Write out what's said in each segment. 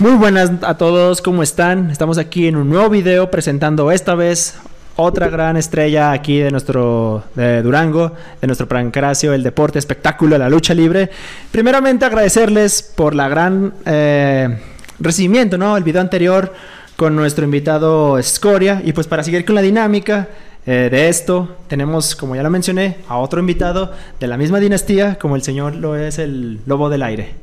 Muy buenas a todos, ¿cómo están? Estamos aquí en un nuevo video presentando esta vez otra gran estrella aquí de nuestro Durango, de nuestro Pancracio, el deporte, espectáculo, la lucha libre. Primeramente agradecerles por la gran eh, recibimiento, ¿no? El video anterior con nuestro invitado Scoria y pues para seguir con la dinámica eh, de esto tenemos, como ya lo mencioné, a otro invitado de la misma dinastía como el señor lo es el Lobo del Aire.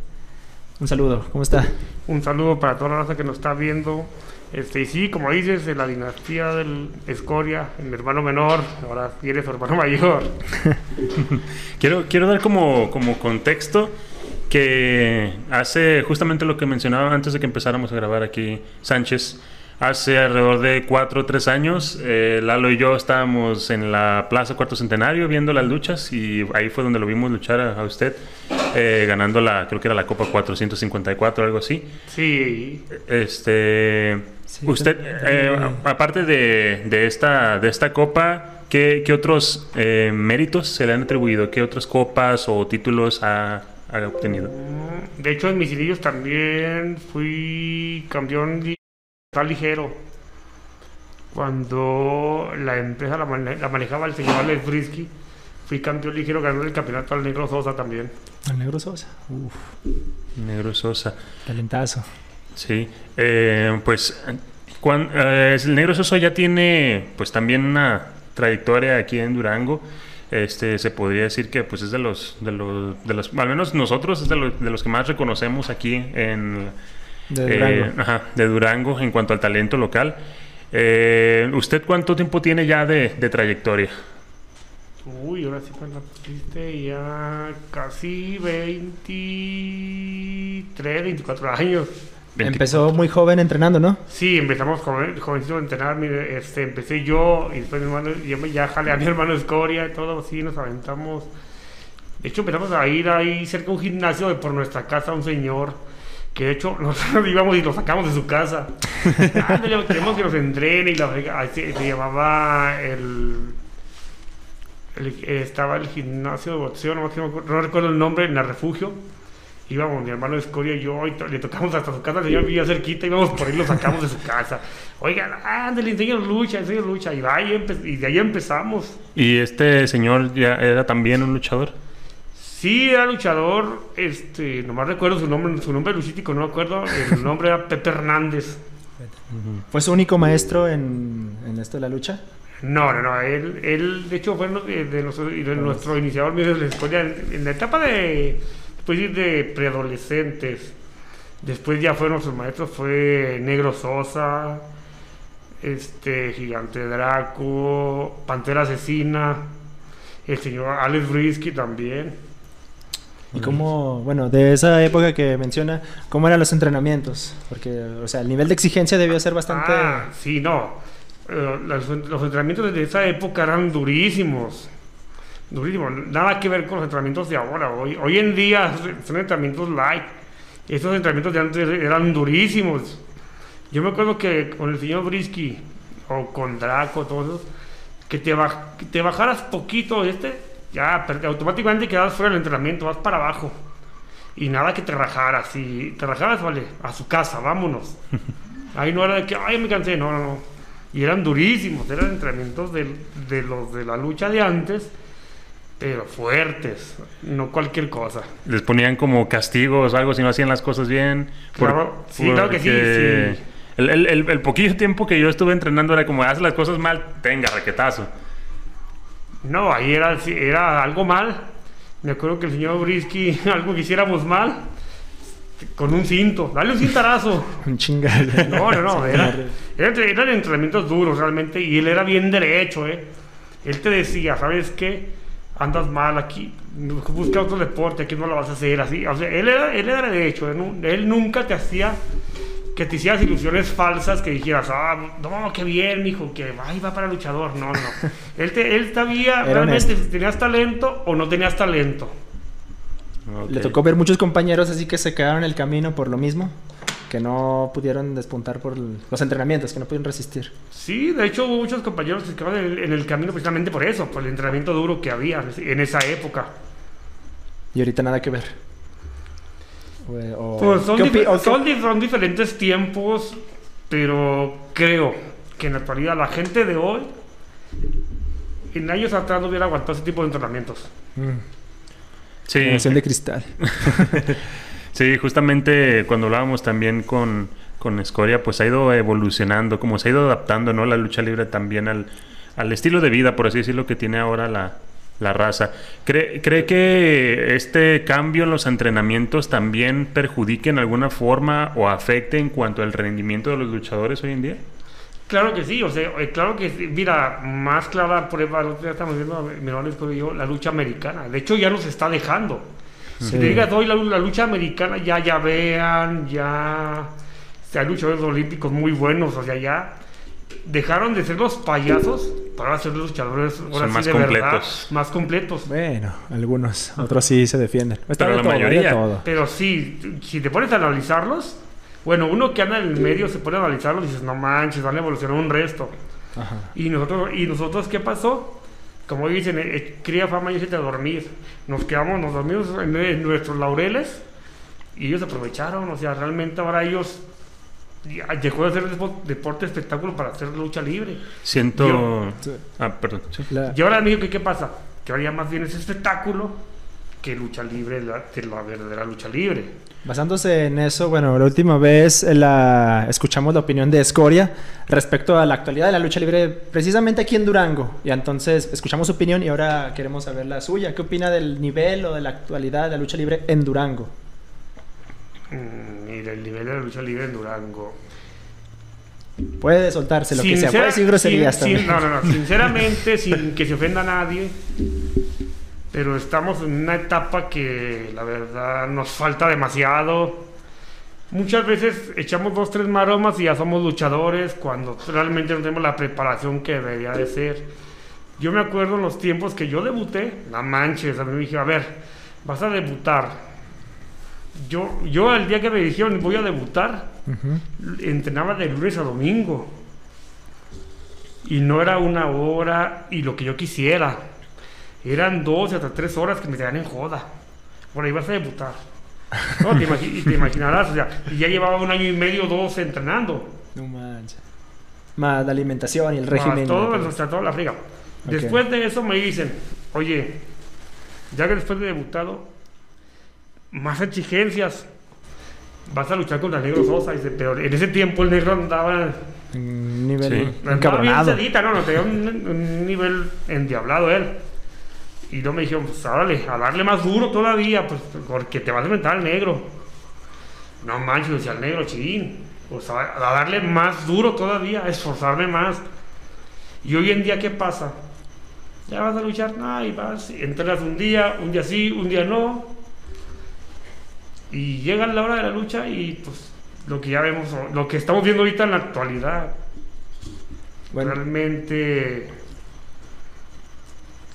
Un saludo, ¿cómo está? Un saludo para toda la raza que nos está viendo. Este, y sí, como dices, de la dinastía del Escoria, mi hermano menor, ahora tiene su hermano mayor. quiero, quiero dar como, como contexto que hace justamente lo que mencionaba antes de que empezáramos a grabar aquí Sánchez. Hace alrededor de cuatro o tres años, eh, Lalo y yo estábamos en la Plaza Cuarto Centenario viendo las luchas y ahí fue donde lo vimos luchar a, usted, eh, ganando la, creo que era la Copa 454 o algo así. Sí. Este, usted, eh, aparte de, de, esta, de esta Copa, ¿qué, qué otros méritos se le han atribuido? ¿Qué otras copas o títulos ha, ha obtenido? De hecho, en mis inicios también fui campeón ligero. Cuando la empresa la, manejaba el señor Alex Frisky, fui campeón ligero, ganó el campeonato al Negro Sosa también. Al Negro Sosa, Uf. Negro Sosa. Talentazo. Sí, eh, pues cuando, eh, el Negro Sosa ya tiene pues también una trayectoria aquí en Durango. Este, se podría decir que pues es de los, de los, de los al menos nosotros es de los, de los que más reconocemos aquí en, de Durango. Eh, de Durango en cuanto al talento local. Eh, ¿Usted cuánto tiempo tiene ya de, trayectoria? Uy, ahora sí me la pusiste ya casi 23, 24 años. Empezó muy joven entrenando, ¿no? Sí, empezamos joven, jovencito a entrenar. este, empecé yo y después mi hermano, ya jalé a mi hermano Escoria y todo así, nos aventamos. De hecho, empezamos a ir ahí cerca de un gimnasio de por nuestra casa, un señor que de hecho nosotros íbamos y lo sacamos de su casa. queremos que nos entrene y la se, se llamaba el, estaba el gimnasio de boxeo, no, no, recuerdo el nombre, en el refugio. Íbamos mi hermano Escoria y yo, y le tocamos hasta su casa, el señor vivía cerquita, íbamos por ahí, lo sacamos de su casa. Oigan, ándale, enseño lucha, enseño lucha, y, va, y, y de ahí empezamos. ¿Y este señor ya era también un luchador? Sí, era luchador, este, nomás recuerdo su nombre, su nombre luchístico, no me acuerdo, el nombre era Pepe Hernández. ¿Fue su único maestro en, esto de la lucha? No, no, no, él, él de hecho fue de, nuestro, iniciador de la escuela en, la etapa de, pues, de preadolescentes. Después ya fueron sus maestros, fue Negro Sosa, este, Gigante Draco, Pantera Asesina, el señor Alex Brisky también. Y cómo, bueno, de esa época que menciona, ¿cómo eran los entrenamientos? Porque, o sea, el nivel de exigencia debió ser bastante... Ah, sí, no. Eh, los, entrenamientos de esa época eran durísimos. Durísimos. Nada que ver con los entrenamientos de ahora. Hoy, hoy en día son entrenamientos light. Estos entrenamientos de antes eran durísimos. Yo me acuerdo que con el señor Brisky o con Draco, todos que te, que te bajaras poquito este ya automáticamente quedas fuera del entrenamiento, vas para abajo. Y nada que te rajaras. Si te rajaras, vale, a su casa, vámonos. Ahí no era de que, ay, me cansé, no, no, no. Y eran durísimos, eran entrenamientos de, de los de la lucha de antes, pero fuertes, no cualquier cosa. Les ponían como castigos algo si no hacían las cosas bien. Claro, sí, claro que sí. sí. El, el, el, el, poquito tiempo que yo estuve entrenando era como, haz las cosas mal, tenga, raquetazo. No, ahí era, era algo mal. Me acuerdo que el señor Brisky, algo que hiciéramos mal, con un cinto, dale un cintarazo. un chingado. No, no, no, era, eran entrenamientos duros realmente y él era bien derecho, ¿eh? Él te decía, ¿sabes qué? Andas mal aquí, busca otro deporte, aquí no lo vas a hacer así. O sea, él era, él era derecho, él nunca te hacía que te hicieras ilusiones falsas, que dijeras, ah, no, qué bien, mijo, que ay, va para luchador. No, no. él, te, él sabía realmente si tenías talento o no tenías talento. Le tocó ver muchos compañeros así que se quedaron en el camino por lo mismo, que no pudieron despuntar por los entrenamientos, que no pudieron resistir. Sí, de hecho hubo muchos compañeros que se quedaron en el, en el camino precisamente por eso, por el entrenamiento duro que había en esa época. Y ahorita nada que ver. O- Pues son, ¿qué dif- opi- o qué- son, di- son diferentes tiempos, pero creo que en la actualidad la gente de hoy, en años atrás no hubiera aguantado ese tipo de entrenamientos. Mm, Sí, generación de cristal. sí, justamente cuando hablábamos también con, con Escoria, pues ha ido evolucionando, como se ha ido adaptando, ¿no? La lucha libre también al, al estilo de vida, por así decirlo, que tiene ahora la, la raza. ¿Cree, ¿Cree que este cambio en los entrenamientos también perjudique en alguna forma o afecte en cuanto al rendimiento de los luchadores hoy en día? Claro que sí, o sea, eh, claro que sí. Mira, más clara prueba, día estamos viendo, mi hermano Escobar y yo, la lucha americana. De hecho, ya nos está dejando. Sí. Si te digas hoy la, la lucha americana, ya, ya vean, ya. O sea, hay luchadores olímpicos muy buenos, o sea, ya dejaron de ser los payasos para ser los luchadores ahora Son sí más de verdad, completos. más completos. Bueno, algunos. Otros sí se defienden. Está Pero de la todo, mayoría. todo. Pero sí, si te pones a analizarlos, bueno, uno que anda en el medio se pone a analizarlos y dices, no manches, van a evolucionar un resto. Ajá. Y nosotros, ¿y nosotros qué pasó? Como dicen, eh, eh, cría fama y échate a dormir. Nos quedamos, nos dormimos en, en nuestros laureles y ellos aprovecharon. O sea, realmente ahora ellos de ser depo- deporte espectáculo para hacer lucha libre. Siento... Yo- Ah, perdón. sí. La- Y ahora, amigo, ¿qué, qué pasa? Que ahora ya más bien es espectáculo que lucha libre, la, que la verdadera lucha libre. Basándose en eso, bueno, la última vez eh, la, escuchamos la opinión de Escoria respecto a la actualidad de la lucha libre, precisamente aquí en Durango. Y entonces escuchamos su opinión y ahora queremos saber la suya. ¿Qué opina del nivel o de la actualidad de la lucha libre en Durango? Mm, y del nivel de la lucha libre en Durango. Puede soltarse lo que sea, puede decir groserías sin- no, no, no, sinceramente, sin que se ofenda a nadie, pero estamos en una etapa que la verdad nos falta demasiado. Muchas veces echamos dos, tres maromas y ya somos luchadores cuando realmente no tenemos la preparación que debería de ser. Yo me acuerdo en los tiempos que yo debuté, no manches, a mí me dije, a ver, vas a debutar. Yo, yo el día que me dijeron voy a debutar, entrenaba de lunes a domingo. Y no era una hora y lo que yo quisiera. Eran dos hasta tres horas que me tenían en joda. Por ahí vas a debutar. No, te, imagi- y te imaginarás, o sea, y ya llevaba un año y medio, dos entrenando. No manches. Más la alimentación y el Más régimen. todo, ¿no? o sea, toda la friga. Después de eso me dicen, oye, ya que después de debutado, más exigencias. Vas a luchar contra el negro Sosa. Dice, pero en ese tiempo el negro andaba Un nivel Sí. Andaba bien encabronado. sedita, no, no, tenía un, un nivel endiablado él. Y no me dijeron, pues órale, a darle más duro todavía, pues porque te vas a enfrentar al negro. No manches, decía el negro, chidín. Pues a, a darle más duro todavía, a esforzarme más. Y hoy en día, ¿qué pasa? Ya vas a luchar, no, y vas, entrenas un día, un día sí, un día no. Y llega la hora de la lucha y pues lo que ya vemos, lo que estamos viendo ahorita en la actualidad, Bueno, realmente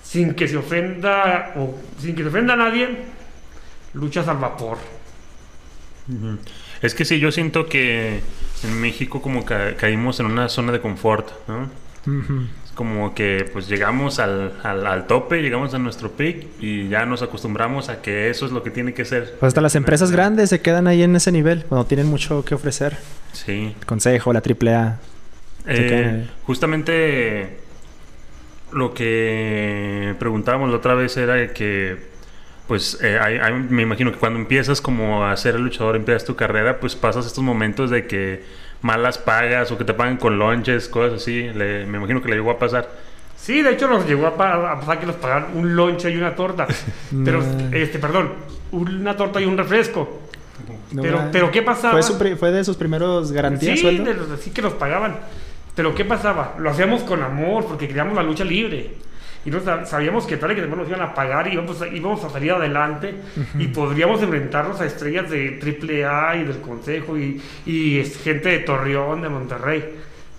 sin que se ofenda o sin que se ofenda a nadie luchas al vapor. Es que sí, yo siento que en México como ca- caímos en una zona de confort, ¿no? Es como que pues llegamos al, al, al tope, llegamos a nuestro peak y ya nos acostumbramos a que eso es lo que tiene que ser. Pues hasta las empresas grandes se quedan ahí en ese nivel, cuando tienen mucho que ofrecer. Sí. El consejo, la AAA. Eh, justamente lo que preguntábamos la otra vez era que, pues, eh, hay- hay- me imagino que cuando empiezas como a ser luchador, empiezas tu carrera, pues pasas estos momentos de que malas pagas o que te pagan con lonches, cosas así. Le- me imagino que le llegó a pasar. sí de hecho nos llegó a, pa- a pasar que nos pagaron un lonche y una torta. Pero este perdón una torta y un refresco. No pero, pero qué pasaba ¿Fue, su pri- fue de sus primeros garantías sí, sueldo? de los, sí que nos pagaban. Pero qué pasaba lo hacíamos con amor porque queríamos la lucha libre y no sab- sabíamos que tal y que después nos iban a pagar y íbamos a, íbamos a salir adelante y podríamos enfrentarnos a estrellas de AAA y del Consejo y, y es- gente de Torreón, de Monterrey,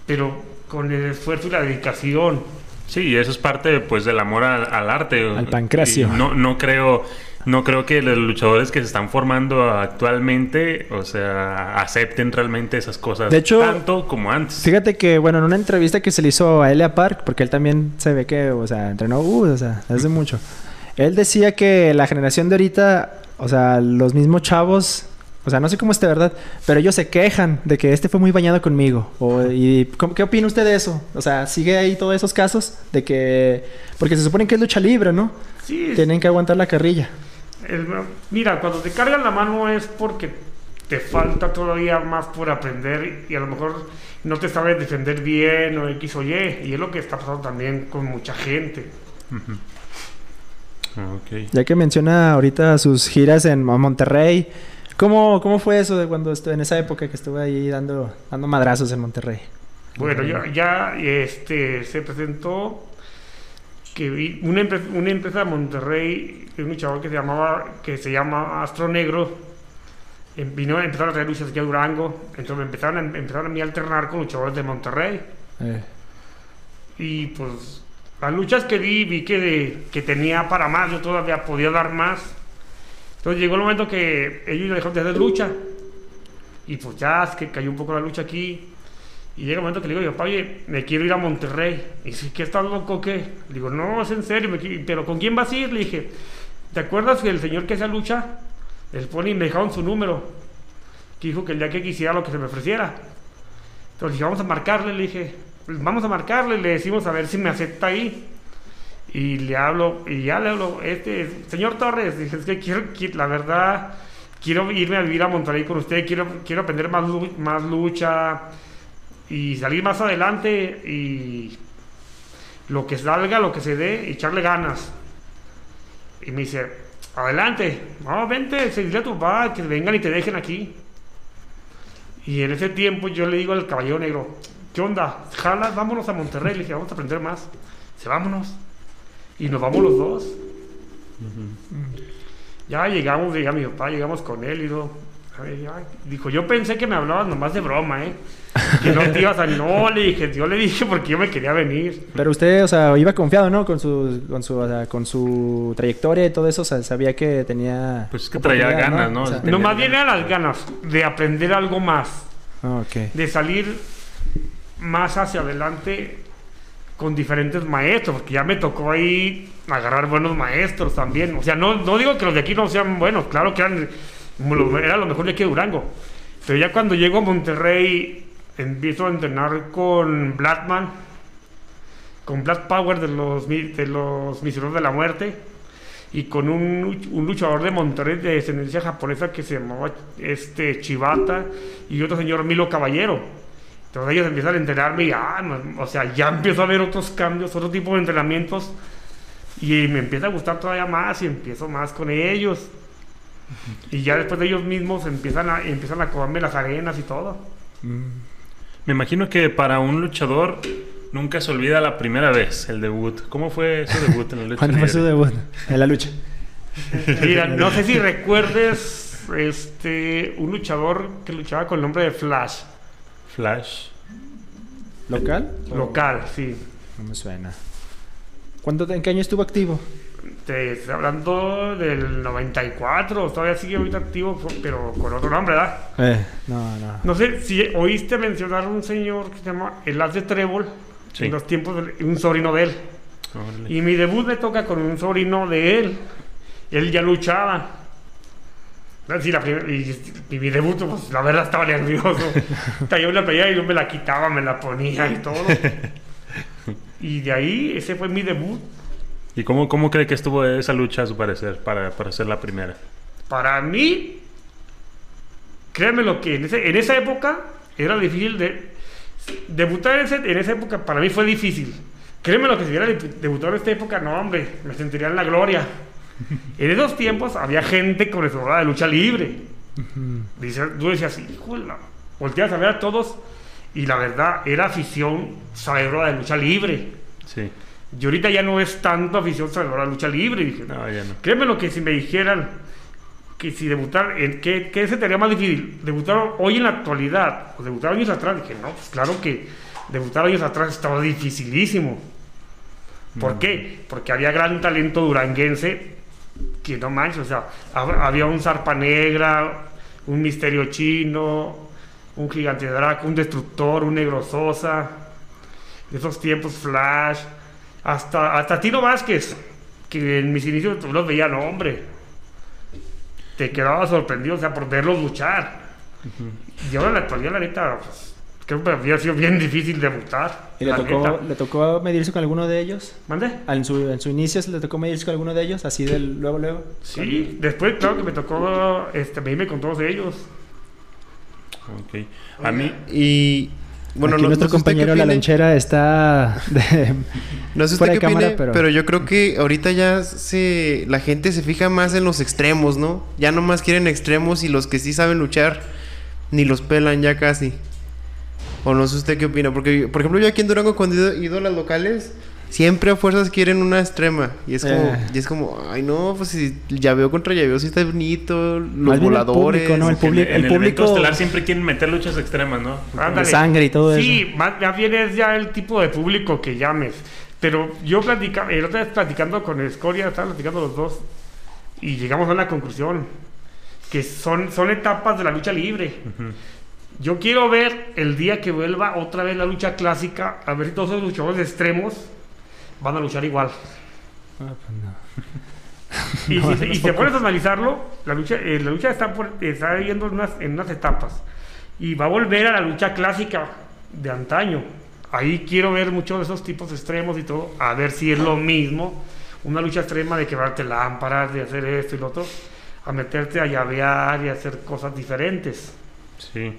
pero con el esfuerzo y la dedicación. Sí, y eso es parte pues del amor al, al arte. Al pancracio. Y No, no creo, no creo que los luchadores que se están formando actualmente, o sea, acepten realmente esas cosas De hecho, tanto como antes. Fíjate que, bueno, en una entrevista que se le hizo a Elia Park, porque él también se ve que, o sea, entrenó, uh, o sea, hace mucho. Él decía que la generación de ahorita, o sea, los mismos chavos O sea, no sé cómo esté, ¿verdad? Pero ellos se quejan de que este fue muy bañado conmigo. O, y, ¿cómo- ¿Qué opina usted de eso? O sea, ¿sigue ahí todos esos casos? De que... Porque se supone que es lucha libre, ¿no? Sí, Tienen que aguantar la carrilla. El- mira, cuando te cargan la mano es porque te falta todavía más por aprender y a lo mejor no te sabes defender bien o X o Y. Y es lo que está pasando también con mucha gente. Ok. Ya que menciona ahorita sus giras en Mo- Monterrey, ¿cómo, cómo fue eso de cuando estuve en esa época que estuve ahí dando, dando madrazos en Monterrey? Bueno, ya, ya este, se presentó que vi una, empre- una empresa de Monterrey, un chaval que se llamaba, que se llama Astro Negro, em- vino a empezar a traer luchas aquí a Durango, entonces me empezaron a, empezaron a mí a alternar con luchadores de Monterrey. Eh, Y pues las luchas que vi, vi que, de- que tenía para más, yo todavía podía dar más. Entonces llegó el momento que ellos dejaron de hacer lucha. Y pues ya es que cayó un poco la lucha aquí. Y llega el momento que le digo, yo, oye, me quiero ir a Monterrey. Y dice, ¿qué estás loco qué? Le digo, no, es en serio, me pero ¿con quién vas a ir? Le dije, ¿te acuerdas que el señor que hacía lucha? El pony me dejaron su número. Que dijo que el día que quisiera lo que se me ofreciera. Entonces dije, vamos a marcarle, le dije, pues vamos a marcarle, le decimos a ver si me acepta ahí. Y le hablo, y ya le hablo, este, señor Torres, dije, es que quiero, qui- la verdad, quiero irme a vivir a Monterrey con usted, quiero, quiero aprender más, más lucha y salir más adelante y lo que salga, lo que se dé, echarle ganas. Y me dice, adelante, no, vente, se a tu papá que vengan y te dejen aquí. Y en ese tiempo yo le digo al caballero negro, ¿qué onda? Jalas, vámonos a Monterrey. Le dije, vamos a aprender más. Dice, vámonos. Y nos vamos los dos. Ya llegamos, llega mi papá, llegamos con él y todo. Dijo, yo pensé que me hablabas nomás de broma, ¿eh? Que no te ibas a... No, le dije, yo le dije porque yo me quería venir. Pero usted, o sea, iba confiado, ¿no? Con su, con su, o sea, con su trayectoria y todo eso, o sea, sabía que tenía... Pues es que traía ganas, ¿no? O sea, Tenía No, más bien ganas. eran las ganas de aprender algo más. ah, ok. de salir más hacia adelante con diferentes maestros, porque ya me tocó ahí agarrar buenos maestros también. O sea, no, no digo que los de aquí no sean buenos, claro que eran, era lo mejor de aquí de Durango. Pero ya cuando llego a Monterrey, empiezo a entrenar con Blackman, con Black Power de los, de los Misioneros de la Muerte, y con un, luch- un luchador de Monterrey de descendencia japonesa que se llamaba este, Chivata, y otro señor Milo Caballero. Entonces ellos empiezan a entrenarme y, ah, o sea, ya empiezo a ver otros cambios, otro tipo de entrenamientos, y me empieza a gustar todavía más y empiezo más con ellos. Y ya después de ellos mismos empiezan a, empiezan a comerme las arenas y todo. Me imagino que para un luchador nunca se olvida la primera vez, el debut. ¿Cómo fue su debut en la lucha ¿Cuándo fue su debut? En la lucha. Mira, no sé si recuerdes este, un luchador que luchaba con el nombre de Flash, Flash. ¿Local? local, sí. No me suena. ¿Cuánto, ¿En qué año estuvo activo? Te estoy hablando del 94, todavía sigue ahorita activo, pero con otro nombre, ¿verdad? Eh, no, no. No sé si oíste mencionar a un señor que se llama El As de Trébol, Sí. en los tiempos de un sobrino de él. Órale. Y mi debut me toca con un sobrino de él. Él ya luchaba. Sí, la y, y mi debut, pues la verdad estaba nervioso. Traía una playera y yo me la quitaba, me la ponía y todo. Y de ahí, ese fue mi debut. ¿Y cómo, cómo cree que estuvo esa lucha a su parecer para, para ser la primera? Para mí, créeme lo que en, ese- en esa época era difícil de debutar en, ese- en esa época. Para mí fue difícil. Créeme lo que si hubiera de- debutado en esta época, no hombre, me sentiría en la gloria. En esos tiempos había gente conocedora de lucha libre. Dice, tú decías, híjole, volteas a ver a todos y la verdad era afición sabedora de lucha libre. Sí. Y ahorita ya no es tanto afición sabedora de lucha libre. Dije, No, ya no. Créeme lo que si me dijeran que si debutar, qué, qué se te haría más difícil? ¿Debutar hoy en la actualidad o debutar años atrás? Dije, no, pues claro que debutar años atrás estaba dificilísimo. ¿Por qué? Porque había gran talento duranguense que no manches, o sea, hab- había un zarpa negra, un misterio chino, un gigante Draco, un destructor, un negro Sosa, de esos tiempos Flash, hasta, hasta Tino Vázquez, que en mis inicios tú los veía, no, hombre. te quedabas sorprendido, o sea, por verlos luchar. Y ahora en la actualidad, la neta, pues, creo que había sido bien difícil debutar. ¿Y le tocó, neta. le tocó medirse con alguno de ellos? ¿Mande? Ah, ¿En su, en su inicio se le tocó medirse con alguno de ellos? Así del luego, luego. Sí, después, claro que me tocó este, medirme con todos ellos. Ok. A mí, Y bueno, Aquí no, nuestro no sé compañero La. Lonchera está de- No sé usted qué de cámara, opine, pero- pero... yo creo que ahorita ya se la gente se fija más en los extremos, ¿no? Ya nomás quieren extremos y los que sí saben luchar ni los pelan ya casi. O no sé usted qué opina, porque por ejemplo yo aquí en Durango cuando he ido- he ido a las locales siempre a fuerzas quieren una extrema y es como Eh. y es como, ay no, pues si llaveo contra llaveo sí está bonito, los Más bien el voladores. público, ¿no? El evento público- estelar siempre quieren meter luchas extremas, ¿no? Ándale. sangre y todo Sí, más, más bien es ya el tipo de público que llames. Pero yo platicaba, el otra vez platicando con Escoria, estaban platicando los dos, y llegamos a una conclusión, que son, son etapas de la lucha libre. Yo quiero ver el día que vuelva otra vez la lucha clásica, a ver si todos esos luchadores extremos van a luchar igual. Ah, pues no. Y No, si, te- y no. te pones a analizarlo, la lucha, eh, la lucha está, por- está yendo en unas, en unas etapas. Y va a volver a la lucha clásica de antaño. Ahí quiero ver muchos de esos tipos extremos y todo, a ver si es lo mismo. Una lucha extrema de quebrarte lámparas, de hacer esto y lo otro, a meterte a llavear y a hacer cosas diferentes. Sí.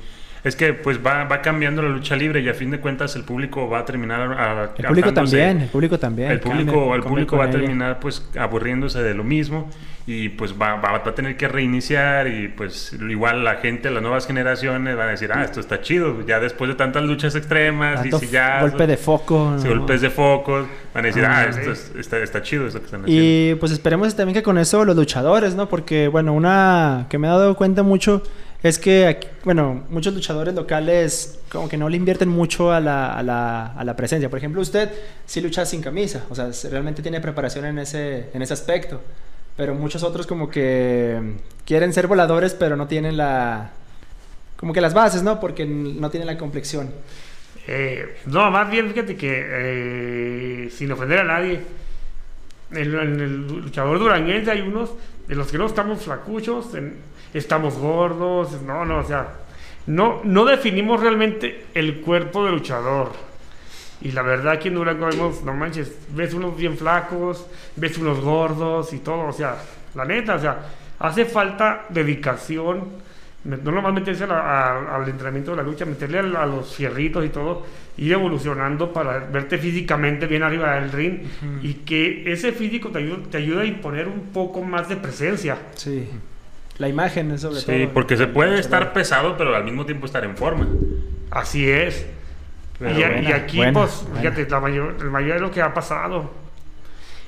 Es que pues va, va cambiando la lucha libre y a fin de cuentas el público va a terminar a- El público también, el público también. El cambia, público, el público va a terminar pues aburriéndose de lo mismo y pues va, va, va a tener que reiniciar y pues igual la gente, las nuevas generaciones van a decir, ah, esto está chido, ya después de tantas luchas extremas y si ya... golpe de foco. si ¿no? golpes de focos, van a decir, ah, Ah, esto es- está, está chido esto que están haciendo. Y pues esperemos también que con eso los luchadores, ¿no? Porque, bueno, una que me he dado cuenta mucho es que, bueno, muchos luchadores locales como que no le invierten mucho a la, a la, a la presencia. Por ejemplo, usted sí lucha sin camisa, o sea, se- realmente tiene preparación en ese, en ese aspecto. Pero muchos otros como que quieren ser voladores, pero no tienen la... Como que las bases, ¿no? Porque no tienen la complexión. Eh, no, más bien fíjate que, eh, sin ofender a nadie, en, en el luchador duranguense hay unos de los que no estamos flacuchos, en- estamos gordos, no, no, o sea, no, no definimos realmente el cuerpo del luchador. Y la verdad aquí en Durango vemos, no manches, ves unos bien flacos, ves unos gordos y todo, o sea, la neta, o sea, hace falta dedicación, no nomás meterse a la- a- al entrenamiento de la lucha, meterle a, a los fierritos y todo, ir evolucionando para verte físicamente bien arriba del ring y que ese físico te ayuda, te ayuda a imponer un poco más de presencia. Sí. La imagen es sobre todo. Sí, porque se puede estar pesado, pero al mismo tiempo estar en forma. Así es. Pero y, buena, y aquí, buena, pues, buena. fíjate, la mayor- la mayoría de lo que ha pasado.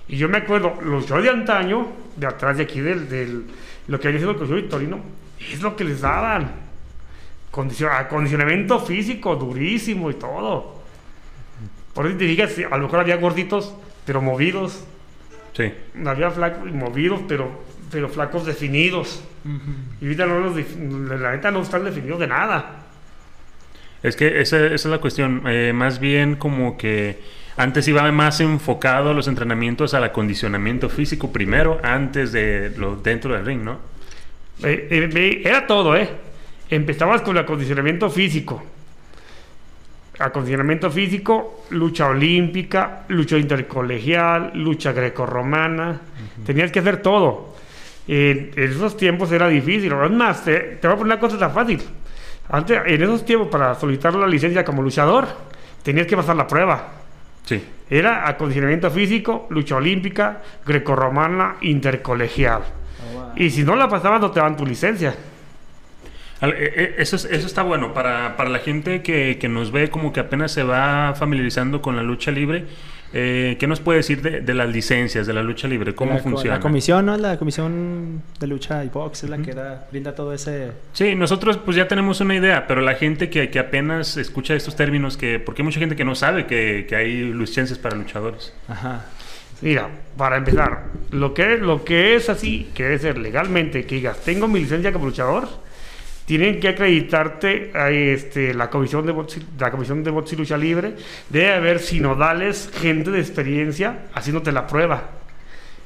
Y yo me acuerdo, los shows de antaño, de atrás de aquí, del, del lo que había sido el Colegio Victorino, es lo que les daban. Condicion- acondicionamiento físico durísimo y todo. Por eso te digas, sí, a lo mejor había gorditos, pero movidos. Sí. Había flacos y movidos, pero, pero flacos definidos. Y ahorita no los, la neta no están definidos de nada. Es que esa, esa es la cuestión. eh, más bien como que antes iba más enfocado los entrenamientos al acondicionamiento físico primero, antes de lo dentro del ring, ¿no? Eh, eh, era todo, ¿eh? Empezabas con el acondicionamiento físico. Acondicionamiento físico, lucha olímpica, lucha intercolegial, lucha grecorromana. Tenías que hacer todo. En, en esos tiempos era difícil. Es más, te, te voy a poner una cosa tan fácil. Antes, en esos tiempos, para solicitar la licencia como luchador, tenías que pasar la prueba. Sí. Era acondicionamiento físico, lucha olímpica, grecorromana, intercolegial. Oh, wow. Y si no la pasabas, no te dan tu licencia. Eh, eh, Eso, es- eso está bueno para, para la gente que, que nos ve como que apenas se va familiarizando con la lucha libre. Eh, ¿Qué nos puede decir de, de las licencias de la lucha libre? ¿Cómo la, funciona? La comisión, ¿no? La comisión de lucha y box es la que da, brinda todo ese... Sí, nosotros pues ya tenemos una idea, pero la gente que, que apenas escucha estos términos, que porque hay mucha gente que no sabe que, que hay licencias para luchadores. Ajá. Mira, para empezar, lo que, lo que es así, que debe ser legalmente, que digas, tengo mi licencia como luchador, tienen que acreditarte a este, la comisión de box, y- la comisión de y lucha libre, debe haber sinodales, gente de experiencia haciéndote la prueba.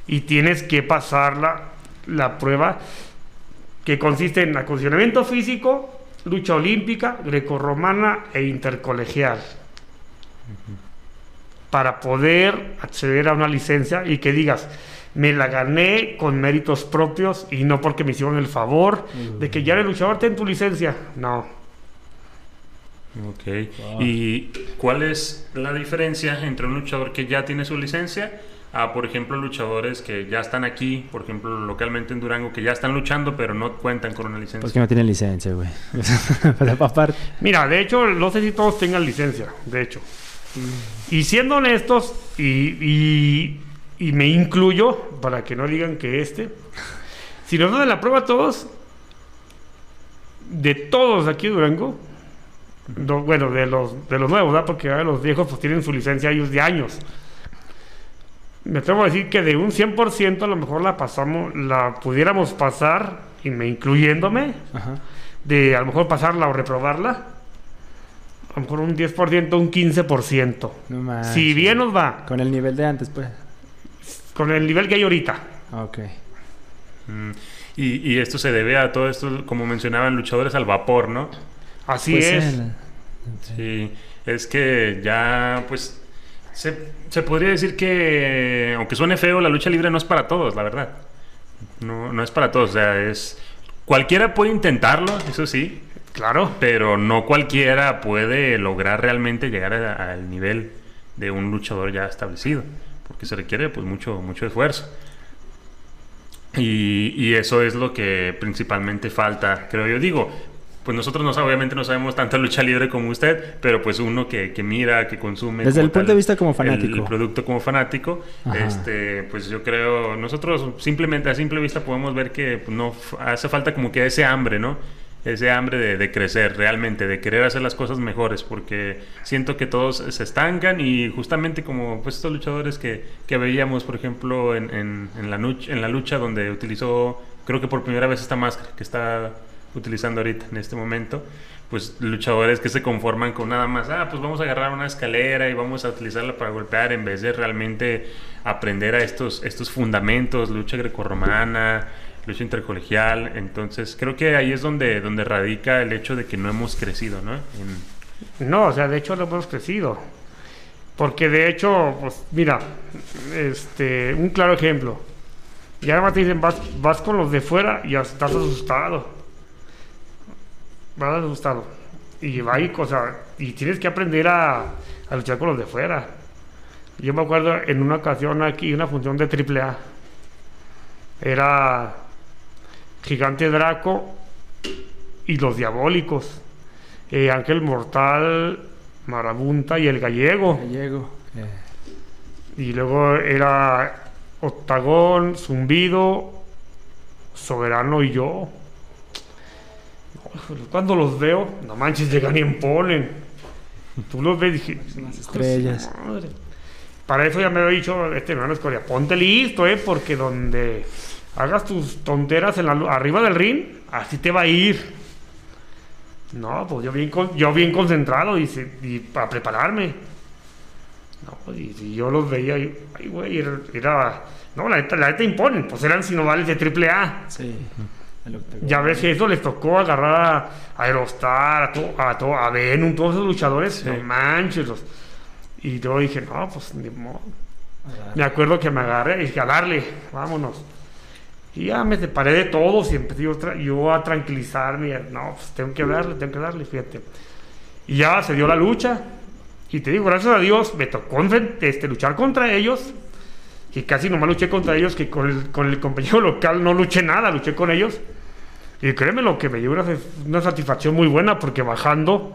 Y tienes que pasar la, la prueba que consiste en acondicionamiento físico, lucha olímpica, grecorromana e intercolegial. Para poder acceder a una licencia y que digas, me la gané con méritos propios y no porque me hicieron el favor de que ya eres luchador, ten tu licencia. No. Ok. ¿Y cuál es la diferencia entre un luchador que ya tiene su licencia a, por ejemplo, luchadores que ya están aquí, por ejemplo, localmente en Durango, que ya están luchando pero no cuentan con una licencia? Porque no tienen licencia, güey. Mira, de hecho, no sé si todos tengan licencia, de hecho. Y siendo honestos, y, y- y me incluyo, para que no digan que este, si nos dan la prueba a todos, de todos aquí Durango, no, bueno, de los, de los nuevos, ¿verdad? Porque los viejos pues tienen su licencia ellos de años. Me atrevo a decir que de un 100% a lo mejor la pasamos, la pudiéramos pasar, y me incluyéndome, Ajá. de a lo mejor pasarla o reprobarla, a lo mejor un 10%, un 15%. No. Si bien nos va, Con el nivel de antes, pues. Con el nivel que hay ahorita. Ok. Mm, Y, y esto se debe a todo esto, como mencionaban, luchadores al vapor, ¿no? Así Pues, es. el- Sí, es que ya, pues, se, se podría decir que, aunque suene feo, la lucha libre no es para todos, la verdad. No, no es para todos, o sea, es... Cualquiera puede intentarlo, eso sí, Claro. pero no cualquiera puede lograr realmente llegar al nivel de un luchador ya establecido, porque se requiere pues mucho, mucho esfuerzo. Y, y eso es lo que principalmente falta, creo yo. Digo, pues nosotros no, obviamente no sabemos tanta lucha libre como usted, pero pues uno que, que mira, que consume. Desde el punto tal de vista como el- fanático. El, producto como fanático, Ajá. este, pues yo creo, nosotros simplemente a simple vista podemos ver que no hace falta como que ese hambre, ¿no? Ese hambre de, de crecer realmente, de querer hacer las cosas mejores, porque siento que todos se estancan y justamente como pues estos luchadores que, que veíamos, por ejemplo, en, en, en la lucha, en la lucha donde utilizó, creo que por primera vez esta máscara que está utilizando ahorita en este momento, pues luchadores que se conforman con nada más, ah, pues vamos a agarrar una escalera y vamos a utilizarla para golpear en vez de realmente aprender a estos, estos fundamentos, lucha grecorromana, lucha intercolegial. Entonces creo que ahí es donde, donde radica el hecho de que no hemos crecido, ¿no? No, o sea, de hecho lo hemos crecido. Porque de hecho, pues mira, este, un claro ejemplo. Ya además te dicen, vas, vas con los de fuera y estás asustado. Vas asustado. Y va y, o y tienes que aprender a, a luchar con los de fuera. Yo me acuerdo en una ocasión aquí, una función de AAA. Era Gigante Draco y los Diabólicos. Eh, Ángel Mortal, Marabunta y el Gallego. Gallego. eh, Y luego era Octagón, Zumbido, Soberano y yo. Cuando los veo, no manches, llegan y imponen. Tú los ves y dije, estrellas. madre. Para eso ya me había dicho este hermano Escoria, ponte listo, eh, porque donde hagas tus tonteras en la, lu- arriba del ring, así te va a ir. No, pues yo bien, yo bien concentrado y, para prepararme. No, y, y yo los veía y, ay, güey, era, era- no, la neta, la neta imponen, pues eran sinovales de triple A. Sí. Ya ves que eso les tocó agarrar a, Aerostar, a, to- a, to- a Venom, todos esos luchadores, no manches. los- Y yo dije, no, pues ni modo. Me acuerdo que me agarré y dije, a darle, vámonos. Y ya me separé de todos y empecé yo, a tranquilizarme. y no, pues tengo que darle, tengo que darle, fíjate. Y ya se dio la lucha. Y te digo, gracias a Dios, me tocó este, luchar contra ellos. Y casi nomás luché contra ellos, que con el, con el compañero local no luché nada, luché con ellos. Y créeme lo que me dio una, una satisfacción muy buena, porque bajando,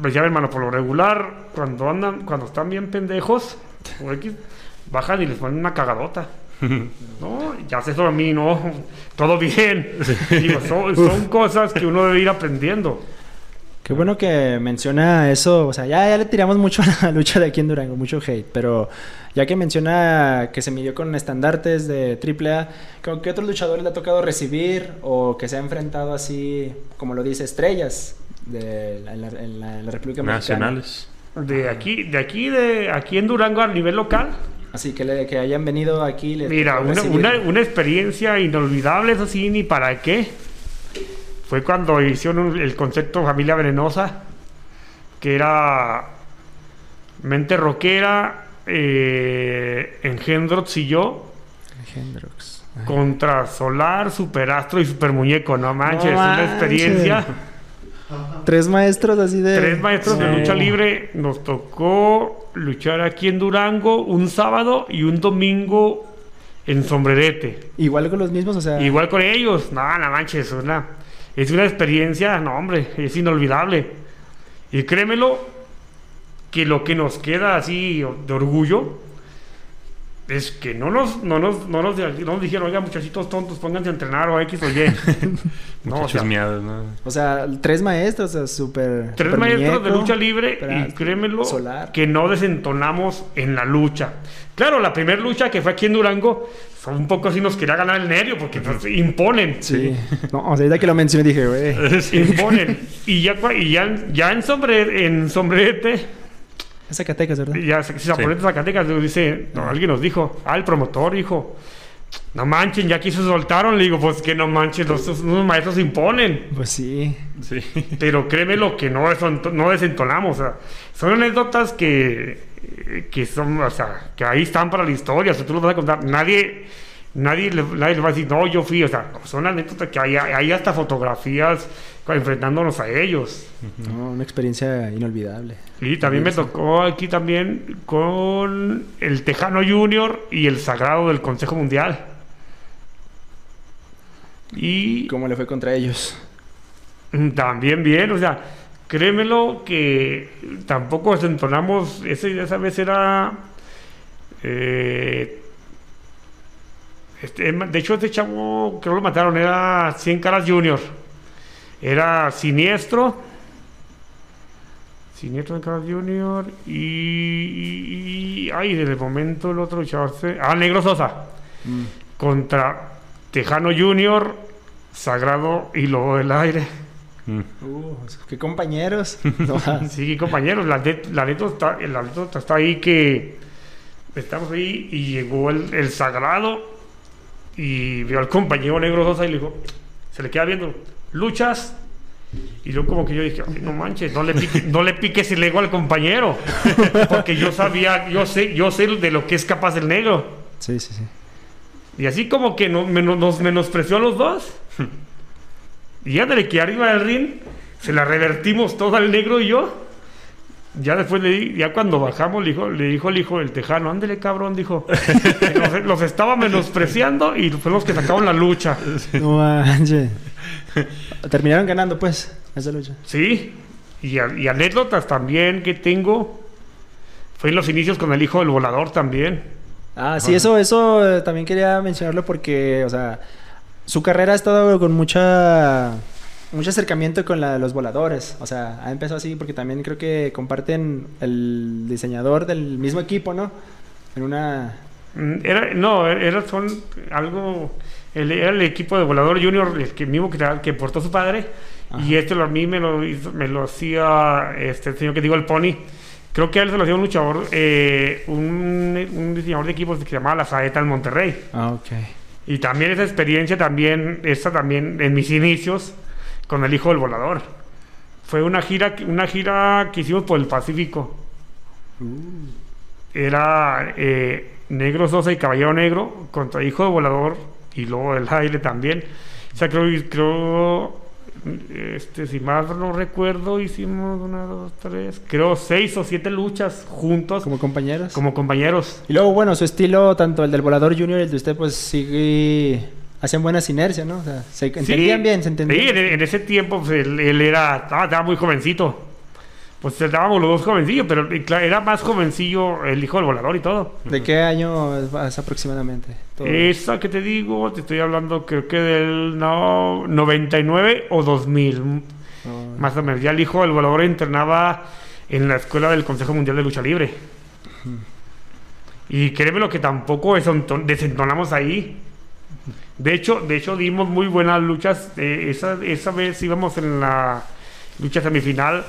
pues ya hermano, por lo regular, cuando andan, cuando están bien pendejos, bajan y les ponen una cagadota. No, ya sé eso a mí, no, todo bien. Digo, son, son cosas que uno debe ir aprendiendo. Qué bueno que menciona eso. O sea, ya, ya le tiramos mucho a la lucha de aquí en Durango, mucho hate. Pero ya que menciona que se midió con estandartes de AAA, ¿con qué otros luchadores le ha tocado recibir o que se ha enfrentado así, como lo dice, estrellas de, en, la, en la- en la República Mexicana? Nacionales. De aquí, de aquí, de aquí en Durango a nivel local, Así que, le- que hayan venido aquí. les Mira, una, una, una experiencia inolvidable, eso sí, ni para qué. Fue cuando hicieron un- el concepto familia venenosa, que era mente rockera, eh, Engendrox y yo. Ay. contra Solar, Superastro y Super Muñeco. No manches, No una manches. experiencia. Tres maestros así de. Tres maestros de lucha libre. Nos tocó luchar aquí en Durango un sábado y un domingo en Sombrerete. Igual con los mismos, o sea. Igual con ellos. No, no manches, es una, es una experiencia, no, hombre, es inolvidable. Y créemelo, que lo que nos queda así de orgullo es que no nos, no nos, no nos, no nos dijeron, oiga, muchachitos tontos, pónganse a entrenar o X o Y. no, o sea, miados, ¿no? O sea, tres maestros, o sea, súper. Tres maestros de lucha libre y créemelo Solar. que no desentonamos en la lucha. Claro, la primera lucha que fue aquí en Durango, fue un poco así nos quería ganar el nervio porque pues, imponen. Sí. No, o sea, ahorita que lo mencioné dije, güey. imponen. Y ya, y ya, ya en, sombre, en sombrerete, Es Zacatecas, ¿verdad? ya se- Zaporetes Zacatecas, dice, no, alguien nos dijo, ah, el promotor dijo, no manchen, ya aquí se soltaron. Le digo, pues que no manchen, los, los maestros imponen. Pues sí. Sí. Pero créeme lo que no, desento- no desentonamos. o sea, son anécdotas que, que son, o sea, que ahí están para la historia. O sea, tú lo vas a contar. Nadie, nadie, le, nadie le va a decir, no, yo fui. O sea, son anécdotas que hay, hay hasta fotografías enfrentándonos a ellos. No, una experiencia inolvidable. Y también me tocó aquí también con el Tejano Junior y el Sagrado del Consejo Mundial. Y ¿Cómo le fue contra ellos? Mm, También bien, o sea, créemelo que tampoco desentonamos, ese, esa vez era... eh, este, de hecho, este chavo, creo que lo mataron, era 100 Caras Junior. Era siniestro. Siniestro de Caras Junior. Y, y- y- Ay, en el momento el otro luchador. se- Ah, Negro Sosa. Mm. Contra Tejano Junior, Sagrado y Lobo del Aire. Mm. Uh, qué compañeros. Sí, compañeros, la, net- la anécdota está, ahí que estamos ahí y llegó el, el sagrado y vio al compañero negro Sosa y le dijo, se le queda viendo, luchas. Y yo como que yo dije, "Ay, no manches, no le, pique- no le piques el ego al compañero. Porque yo sabía, yo sé, yo sé de lo que es capaz el negro. sí, sí, sí. Y así como que no- menos- nos menospreció a los dos. Y ya de que arriba del ring se la revertimos todo al negro y yo. Ya después le di, ya cuando bajamos le dijo, le dijo el hijo del tejano, ándele cabrón, dijo. Los, los estaba menospreciando y fueron los que sacaron la lucha. No manches. Terminaron ganando, pues, esa lucha. Sí. Y, y anécdotas también que tengo. Fue en los inicios con el hijo del volador también. Ah, sí, eso, eso eh, también quería mencionarlo porque, o sea, su carrera ha estado con mucha mucho acercamiento con la de los voladores. O sea, ha empezado así porque también creo que comparten el diseñador del mismo equipo, ¿no? En una... Mm, Era, no, era son algo. el- era el equipo de volador junior, el que mismo que, que portó su padre. Y este lo, a mí me lo, hizo- me lo hacía este el señor que digo, el Pony. Creo que a él se lo hacía un luchador, eh, un, un diseñador de equipos que se llamaba La Saeta en Monterrey. Ah, ok. Y también esa experiencia, también, esta también en mis inicios con el hijo del volador. Fue una gira, que- una gira que hicimos por el Pacífico. Era eh, Negro Sosa y Caballero Negro contra Hijo de Volador y luego el aire también. O sea, creo, creo este, si más no recuerdo, hicimos una, dos, tres, creo seis o siete luchas juntos Como compañeros. como compañeros. Y luego, bueno, su estilo, tanto el del volador junior y el de usted, pues sigue... Hacen buena sinergia, ¿no? O sea, se entendían Sí, bien, se entendían. Sí, en, en ese tiempo pues, él, él era, estaba, estaba muy jovencito. Pues estábamos los dos jovencillos, pero era más jovencillo el hijo del volador y todo. ¿De qué año es aproximadamente? Todo. Esa que te digo, te estoy hablando creo que del no, 99 o 2000, No, más o menos. Ya el hijo del volador entrenaba en la escuela del Consejo Mundial de Lucha Libre. Y créeme lo que tampoco desenton- desentonamos ahí. De hecho, de hecho dimos muy buenas luchas. Eh, esa, esa vez íbamos en la lucha semifinal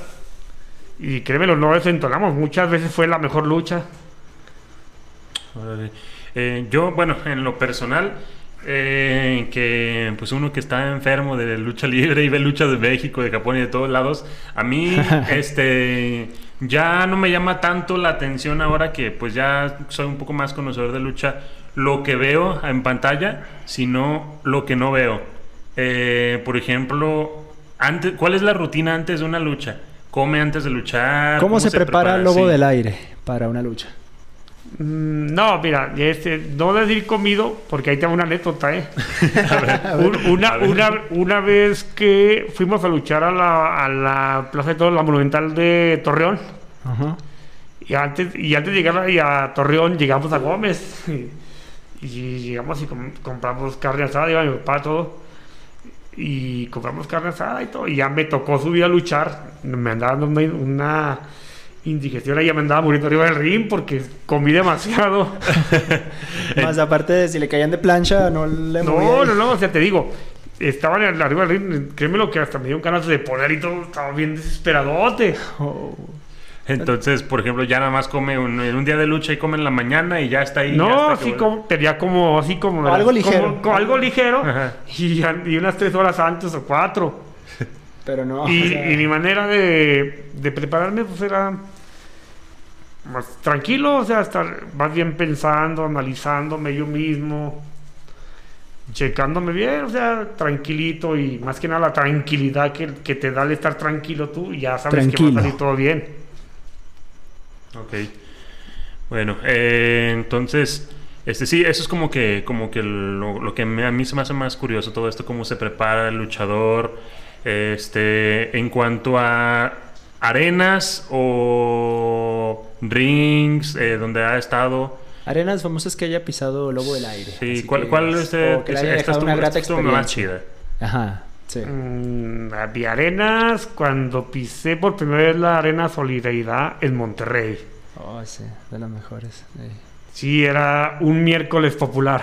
y créemelo, no desentonamos. Muchas veces fue la mejor lucha. Eh, yo, bueno, en lo personal, eh, que pues uno que está enfermo de lucha libre y ve lucha de México, de Japón y de todos lados, a mí este ya no me llama tanto la atención ahora que pues ya soy un poco más conocedor de lucha lo que veo en pantalla, sino lo que no veo. Eh, por ejemplo, antes, ¿cuál es la rutina antes de una lucha? ¿Come antes de luchar? ¿Cómo, se, prepara el lobo Sí. del aire para una lucha? Mm, No, mira, este, no decir comido, porque ahí tengo una anécdota, ¿eh? Un- una, A ver. una, una vez que fuimos a luchar a la, a la Plaza de Toros, la Monumental de Torreón, Ajá. y antes, y antes de llegar ahí a Torreón, llegamos a Gómez. Y, llegamos y com- compramos carne asada, iba mi papá, todo. Y compramos carne asada y todo. Y ya me tocó subir a luchar. Me andaba dando una, una indigestión ahí, ya me andaba muriendo arriba del ring porque comí demasiado. Más aparte de si le caían de plancha, no le No, movía. no, no, o sea, te digo, estaban arriba del ring, créeme lo que hasta me dio ganas de poner y todo, estaba bien desesperadote. Oh. Entonces, por ejemplo, ya nada más come un, en un día de lucha y come en la mañana y ya está ahí. No, así que- como, tenía como, así como... Algo ligero. como algo ligero, y, unas tres horas antes o cuatro. Pero no. y, o sea, y mi manera de, de prepararme, pues era más tranquilo, o sea, estar más bien pensando, analizándome yo mismo, checándome bien, o sea, tranquilito y más que nada la tranquilidad que, que te da el estar tranquilo tú y ya sabes que va a salir todo bien. Ok. Bueno, eh, entonces, este sí, eso es como que, como que lo, lo que me- a mí se me hace más curioso todo esto, cómo se prepara el luchador, este, en cuanto a arenas o rings eh, donde ha estado. Arenas famosas que haya pisado Lobo del Aire. Sí, ¿cuál, que cuál digas, este, o que le haya esta dejado estuvo- una grata esta estuvo más chida? Ajá, sí. Mm, había arenas cuando pisé por primera vez la arena Solidaridad en Monterrey. Oh, sí, de las mejores. sí. Sí, era un miércoles popular.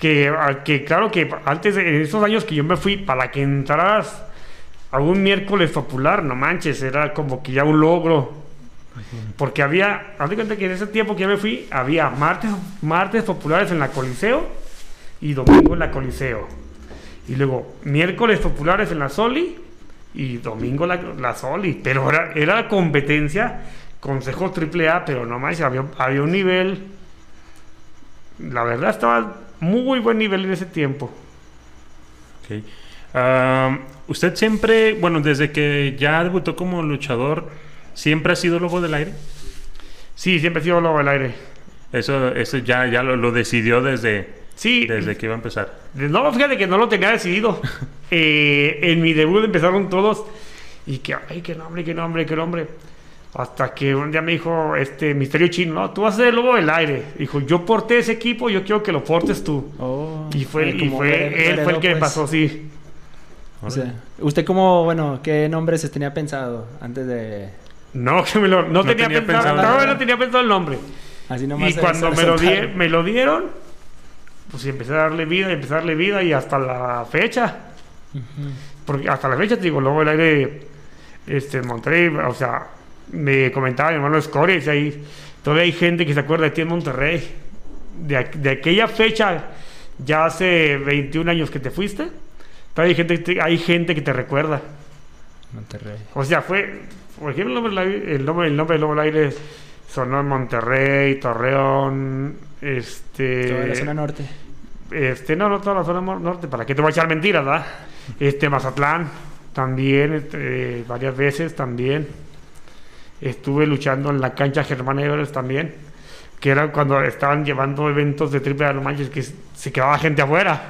Que, a- que claro que antes de en esos años que yo me fui, para que entraras a un miércoles popular, no manches, era como que ya un logro. Porque había, haz de cuenta que en ese tiempo que yo me fui, había martes, martes populares en la Coliseo y domingo en la Coliseo. Y luego miércoles populares en la Soli y domingo la, la Soli. Pero era, era competencia, consejo triple A, pero no más, había, había un nivel. La verdad estaba muy buen nivel en ese tiempo. Usted siempre, bueno, desde que ya debutó como luchador, ¿siempre ha sido lobo del aire? Sí, siempre he sido lobo del aire. Eso, eso ya, ya lo, lo decidió desde, Sí, desde que iba a empezar. No, fíjate que no lo tenía decidido. Eh, en mi debut empezaron todos y que, ay, qué nombre, qué nombre, qué nombre. Hasta que un día me dijo este misterio chino, no, tú vas a ser el lobo del aire. Dijo, yo porté ese equipo, yo quiero que lo portes tú. Oh, Y fue, y fue heredó, él fue el que me pues. pasó, sí. O sea, ¿usted cómo, bueno, qué nombres se tenía pensado antes de... No, que me lo, no, No tenía, tenía pensado, pensado nada. no tenía pensado el nombre. Así nomás Y cuando me lo, di- me lo dieron, pues empecé a darle vida, empecé a darle vida y hasta la fecha. Porque hasta la fecha, te digo, luego el aire este, Monterrey, o sea, me comentaba mi hermano decía ahí, todavía hay gente que se acuerda de ti en Monterrey. De, de aquella fecha, ya hace 21 años que te fuiste, todavía hay gente, que te- hay gente que te recuerda. Monterrey. O sea, fue, por ejemplo, el nombre, el nombre, el nombre del Lobo del Aire sonó en Monterrey, Torreón, este... Toda la zona norte. Este, no, no toda la zona norte, ¿para qué te voy a echar mentiras, verdad? Este, Mazatlán, también, este, varias veces también. Estuve luchando en la cancha Germán Everest también, que era cuando estaban llevando eventos de triple A, no manches, que se quedaba gente afuera.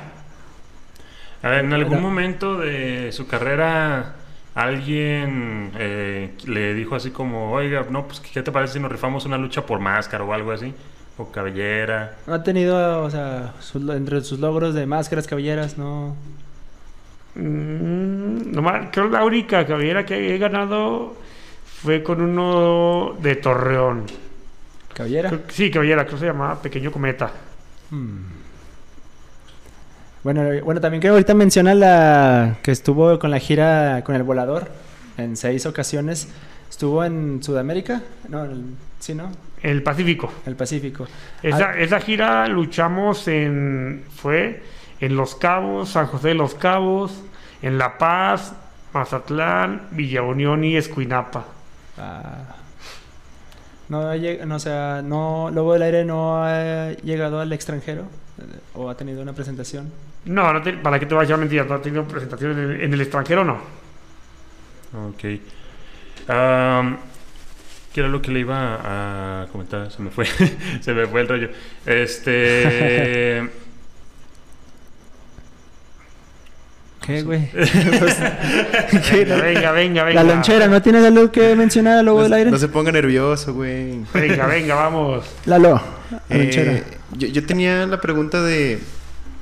A ver, ¿en algún momento de su carrera alguien eh, le dijo así como, oiga, no, pues, ¿qué te parece si nos rifamos una lucha por máscara o algo así? O cabellera. ¿No ha tenido, o sea, entre sus logros de máscaras, cabelleras, no? Mm, nomás, creo la única cabellera que he ganado fue con uno de Torreón. ¿Cabellera? Creo Sí, cabellera, creo que se llamaba Pequeño Cometa. Hmm. Bueno, eh, bueno, también que ahorita menciona la que estuvo con la gira con el volador en seis ocasiones. Estuvo en Sudamérica, no, el- sí, ¿no? El Pacífico. El Pacífico. Esa, Ah, esa gira luchamos en. Fue en Los Cabos, San José de los Cabos, en La Paz, Mazatlán, Villa Unión y Escuinapa. ah, no, no, o sea, no, Lobo del Aire no ha llegado al extranjero eh, o ha tenido una presentación. No, no te- ¿para qué te voy a mentiras? No ha tenido presentaciones en el, en el extranjero, no. Ok. Am, ¿Qué era lo que le iba a comentar? Se me fue. Se me fue el rollo. Este. ¿Qué, güey? Venga, venga, venga. venga. La lonchera, ¿no tienes algo que mencionar a Lobo No, del se- Aire? no se ponga nervioso, güey. Venga, venga, vamos. Lalo, la Eh, lonchera. yo, yo tenía la pregunta de...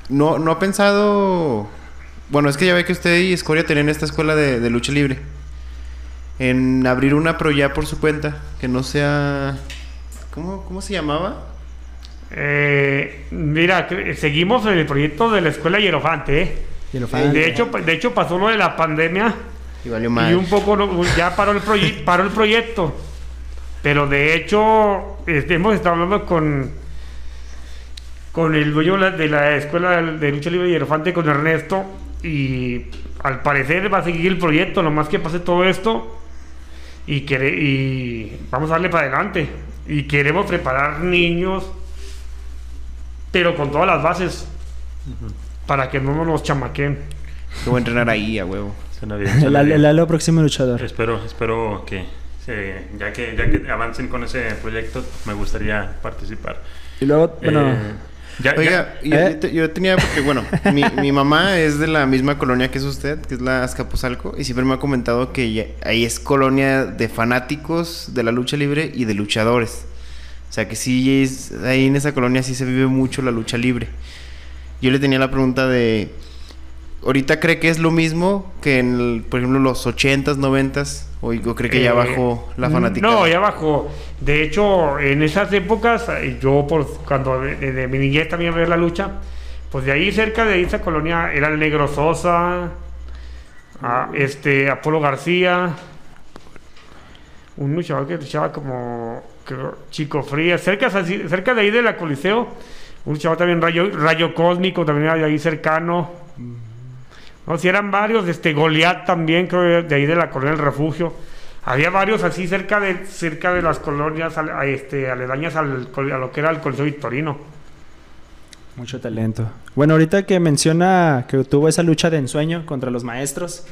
No, no ha pensado... Bueno, es que ya ve que usted y Escoria tenían esta escuela de, de lucha libre. En abrir una pro ya por su cuenta. Que no sea... ¿Cómo, cómo se llamaba? Eh, mira, seguimos en el proyecto de la escuela Hierofante. ¿eh? Hierofante. De hecho, de hecho, pasó lo de la pandemia Y valió y un poco ya paró el, proye- paró el proyecto. Pero de hecho, hemos estado hablando con, con el dueño de la- de la escuela de lucha libre Hierofante, con Ernesto, y al parecer va a seguir el proyecto, nomás que pase todo esto y, quere- y vamos a darle para adelante. Y queremos preparar niños, pero con todas las bases, para que no nos chamaquen. Que voy a entrenar ahí, a huevo. Suena bien. El, próximo luchador. Espero, espero que, ya que ya que avancen con ese proyecto, me gustaría participar. Y luego, bueno, Eh, ya- ya- Oiga, yo, ¿Eh? yo te- yo tenía, porque bueno, mi, mi mamá es de la misma colonia que es usted, que es la Azcapotzalco, y siempre me ha comentado que ya- ahí es colonia de fanáticos de la lucha libre y de luchadores. O sea que sí, es, ahí en esa colonia sí se vive mucho la lucha libre. Yo le tenía la pregunta de, ¿ahorita cree que es lo mismo que en, el- por ejemplo, los 80s, 90s? ¿O, o cree que ya Eh, bajó la fanática? No, ya bajó. De hecho, en esas épocas, eh, yo por cuando de, mi niñez también veía la lucha, pues de ahí cerca de esa colonia era el Negro Sosa, a- este Apolo García, un luchador que luchaba como creo, Chico Frías, cerca, cerca de ahí de la Coliseo, un luchador también Rayo, Rayo Cósmico, también era de ahí cercano. No, si eran varios, este Goliat también, creo, de ahí de la colonia del refugio. Había varios así cerca de cerca de las colonias al- a este, aledañas al, a lo que era el Coliseo Victorino. mucho talento. Bueno, ahorita que menciona que tuvo esa lucha de ensueño contra los maestros,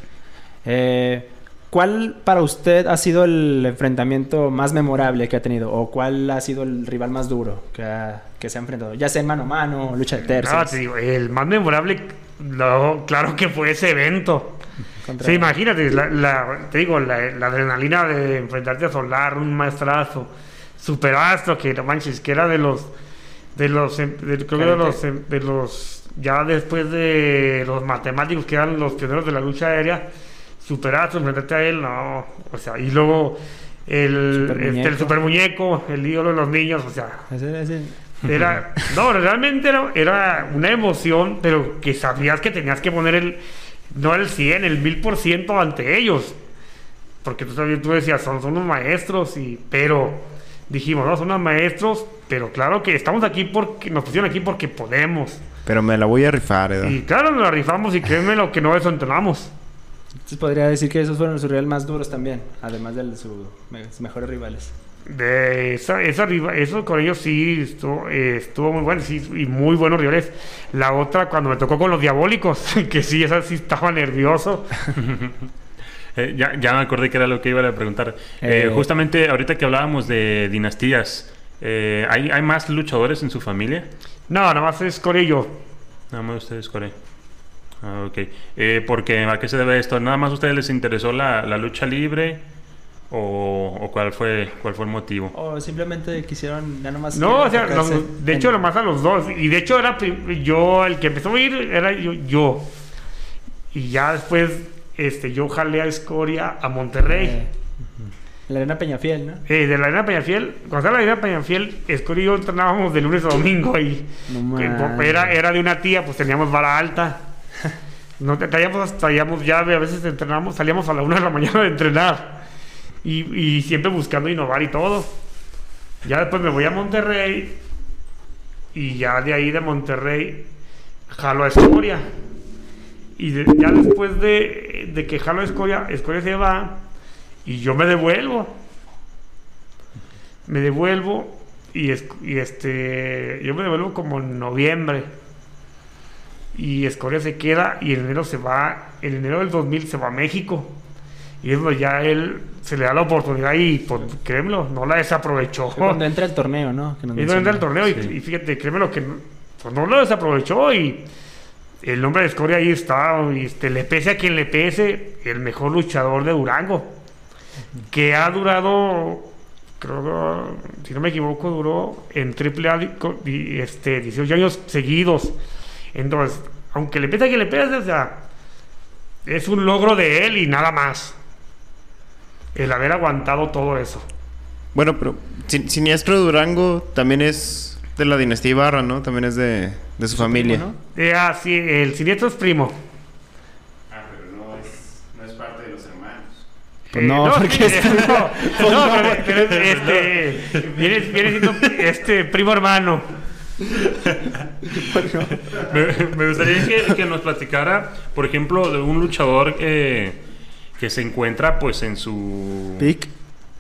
eh, ¿cuál para usted ha sido el enfrentamiento más memorable que ha tenido? ¿O cuál ha sido el rival más duro que, ha- que se ha enfrentado? Ya sea en mano a mano, lucha de Ah, tercios. te digo, el más memorable, no, claro que fue ese evento. contra- Sí, imagínate, la, la- te digo, la, la adrenalina de enfrentarte a Solar, un maestrazo, superazo, que no manches, que era de los, de los, em- de- creo que de los, em- de los, ya después de los matemáticos que eran los pioneros de la lucha aérea, superazo, enfrentarte a él, no, o sea, y luego el, Super este, el muñeco. super muñeco, el ídolo de los niños, o sea, Ese- ese- era, no, realmente era, era una emoción, pero que sabías que tenías que poner el, no el 100, el 1000% ante ellos. Porque tú, tú decías, son, son unos maestros, y, pero dijimos, no, son unos maestros, pero claro que estamos aquí porque nos pusieron aquí porque podemos. Pero me la voy a rifar, ¿eh? Y claro, nos la rifamos y créeme lo que no desentrenamos. Entonces podría decir que esos fueron sus rivales más duros también, además de su- sus mejores rivales. De esa, esa riva- eso con ellos sí estuvo, eh, estuvo muy bueno sí, y muy buenos rivales. La otra, cuando me tocó con los diabólicos, que sí, esa sí estaba nervioso. Eh, ya, ya me acordé que era lo que iba a preguntar. Eh, Eh, justamente ahorita que hablábamos de dinastías, eh, ¿hay, ¿hay más luchadores en su familia? No, nada más es Corillo. Nada más ustedes, Core. Ah, ok. Eh, porque, ¿A qué se debe esto? ¿Nada más a ustedes les interesó la, la lucha libre? ¿O, o cuál, fue, cuál fue el motivo? O simplemente quisieron ya nomás... No, o sea, no, de hecho, en- nomás a los dos. Y de hecho, era yo, el que empezó a ir era yo. yo. Y ya después, este, yo jalé a Escoria a Monterrey. Eh, La arena Peñafiel, ¿no? Eh, de la Arena Peñafiel, cuando estaba en la Arena Peñafiel, Escoria y yo entrenábamos de lunes a domingo ahí. No era, era de una tía, pues teníamos vara alta. No traíamos, traíamos llave, a veces entrenábamos, salíamos a la una de la mañana de entrenar. Y, siempre buscando innovar y todo. Ya después me voy a Monterrey y ya de ahí de Monterrey jalo a Escoria. Y ya después de, de que jalo a Escoria, Escoria se va y yo me devuelvo. Me devuelvo y este yo me devuelvo como en noviembre. Y Escoria se queda y en enero se va, en enero del 2000 se va a México. Y es donde ya él se le da la oportunidad y pues créemelo, no la desaprovechó. Cuando entra el torneo, ¿no? Que nos Y no entra el torneo y, y fíjate, créemelo que no, pues no lo desaprovechó y el nombre de Escoria ahí está, y este, le pese a quien le pese, el mejor luchador de Durango, que ha durado, creo que, si no me equivoco, duró en co- di- este, 18 años seguidos. Entonces, aunque le pese a quien le pese, o sea, es un logro de él y nada más. El haber aguantado todo eso. Bueno, pero Sin- Siniestro Durango también es de la dinastía Ibarra, ¿no? También es de, de su familia. ¿no? Eh, ah, sí, el siniestro es primo. Ah, pero no es, no es parte de los hermanos. Pues Eh, no, porque sí, es- no, pues no, pero, pero es- este, viene, viene siendo este primo hermano. Me, me gustaría que, que nos platicara, por ejemplo, de un luchador eh, que se encuentra pues en su... Pic.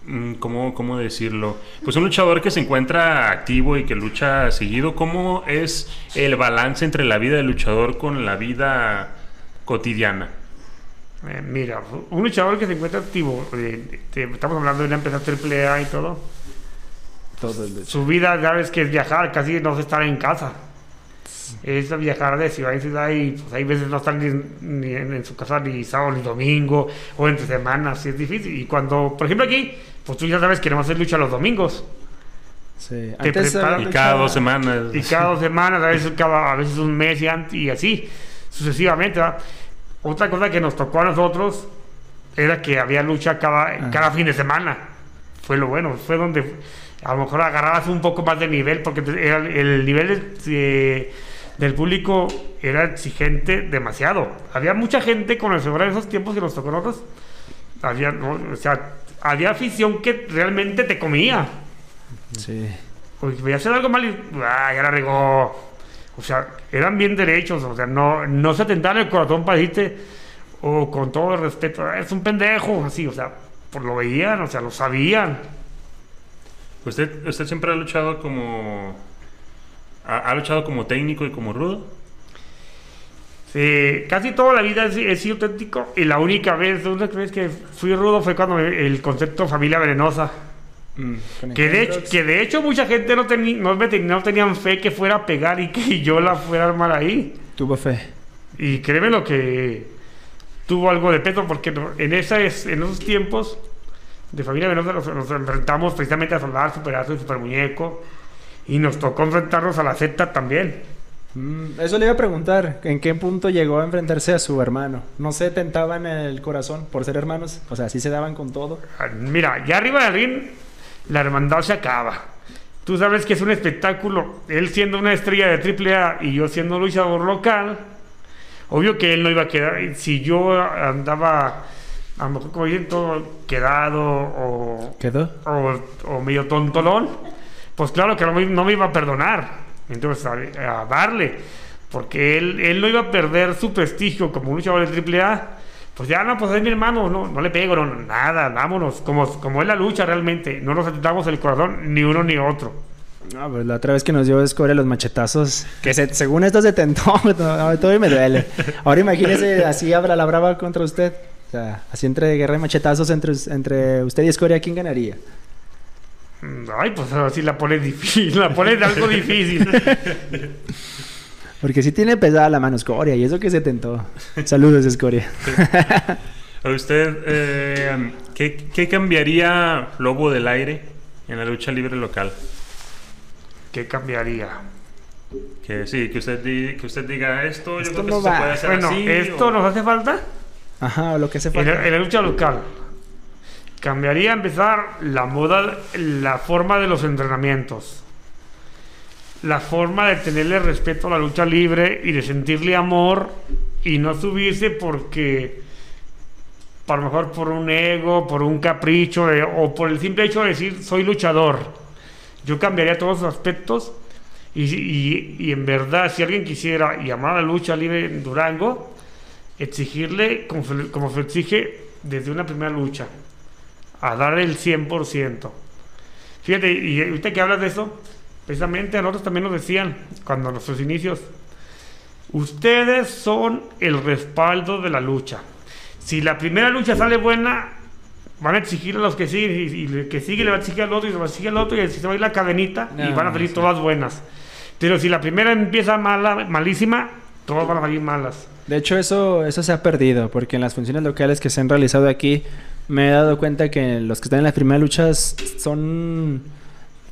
Mm, ¿Cómo, ¿Cómo decirlo? Pues un luchador que se encuentra activo y que lucha seguido. ¿Cómo es el balance entre la vida del luchador con la vida cotidiana? Eh, mira, un luchador que se encuentra activo, eh, te- estamos hablando de una empresa triple A y todo. Todo el lucha. Su vida, ya ves que es viajar, casi no es estar en casa. Es viajar de ciudad en ciudad y pues hay veces no están ni, ni en, en su casa ni sábado ni domingo o entre semanas, y es difícil. Y cuando, por ejemplo aquí, pues tú ya sabes que no hacer lucha los domingos. Sí. Te Antes preparas- Y cada dos semanas. Y cada dos semanas, a veces, cada, a veces un mes y, ant- y así, sucesivamente. ¿verdad? Otra cosa que nos tocó a nosotros era que había lucha cada, Ah. cada fin de semana. Fue lo bueno, fue donde a lo mejor agarrabas un poco más de nivel, porque era el, el nivel de- de- del público era exigente demasiado. Había mucha gente con el de esos tiempos que nos tocó nosotros. Había, ¿no? o sea, había afición que realmente te comía. Sí. Pues voy a hacer algo mal y ah, ya la regó. O sea, eran bien derechos, o sea, no, no se atentaban el corazón para decirte, o con todo el respeto, "Ah, es un pendejo, así, o sea, por lo veían, o sea, lo sabían. ¿Usted, usted siempre ha luchado como... Ha, ha luchado como técnico y como rudo? Sí, casi toda la vida he, sido auténtico y la única vez, la única vez que fui rudo fue cuando me- el concepto familia venenosa. Mm, Que de, hecho, que de hecho mucha gente no, teni- no, me ten- no tenían fe que fuera a pegar y que yo la fuera a armar ahí. Tuvo fe. Y créeme lo que tuvo algo de peso, porque en, esa es- en esos tiempos de familia Venosa nos, nos enfrentamos precisamente a Soldar, Superazo y Super Muñeco. Y nos tocó enfrentarnos a la Z también. Mm, eso le iba a preguntar. ¿En qué punto llegó a enfrentarse a su hermano? ¿No se tentaban en el corazón por ser hermanos? O sea, ¿sí se daban con todo? Ah, Mira, ya arriba del ring, la hermandad se acaba. Tú sabes que es un espectáculo. Él siendo una estrella de AAA y yo siendo luchador local, obvio que él no iba a quedar. Si yo andaba, a lo mejor como dicen, todo quedado o ¿Quedó? o, o medio tontolón, pues claro que no me, no me iba a perdonar. Entonces, a, a darle, porque él, él no iba a perder su prestigio como un luchador de AAA. Pues ya no, pues es mi hermano, no, no le pego, no, nada, vámonos, como, como es la lucha realmente, no nos atentamos el corazón ni uno ni otro. No, pues la otra vez que nos dio Escoria los machetazos, que se- según esto se tentó, no, todavía me duele. Ahora imagínese así habla la brava contra usted. Así entre guerra y machetazos entre, entre usted y Escoria, ¿quién ganaría? Mm, Ay, pues así la pone difícil, la pone de algo difícil. Porque sí tiene pesada la mano Escoria y eso que se tentó. Saludos, Escoria. ¿A usted eh, ¿qué, qué cambiaría Lobo del Aire en la lucha libre local? ¿Qué cambiaría? Que sí, que usted, di- que usted diga esto, yo Esto creo que no esto se va. puede hacer Bueno, así. ¿esto o- nos hace falta? Ajá, o lo que hace En la, falta. en la lucha local. Cambiaría empezar la moda, la forma de los entrenamientos. La forma de tenerle respeto a la lucha libre y de sentirle amor y no subirse porque a lo mejor por un ego, por un capricho de- o por el simple hecho de decir soy luchador. Yo cambiaría todos los aspectos y, y- y en verdad si alguien quisiera y amar la lucha libre en Durango, exigirle como se, como se exige desde una primera lucha, a dar el 100%. Fíjate, y ahorita que hablas de eso, precisamente a nosotros también nos decían, cuando nuestros inicios, ustedes son el respaldo de la lucha. Si la primera lucha sale buena, van a exigir a los que siguen, y, y el que sigue le va a exigir al otro, y le va a exigir al otro, y así se va a ir la cadenita, y van a salir todas buenas. Pero si la primera empieza mala, malísima, todas van a salir malas. De hecho, eso, eso se ha perdido, porque en las funciones locales que se han realizado aquí, me he dado cuenta que los que están en las primeras luchas son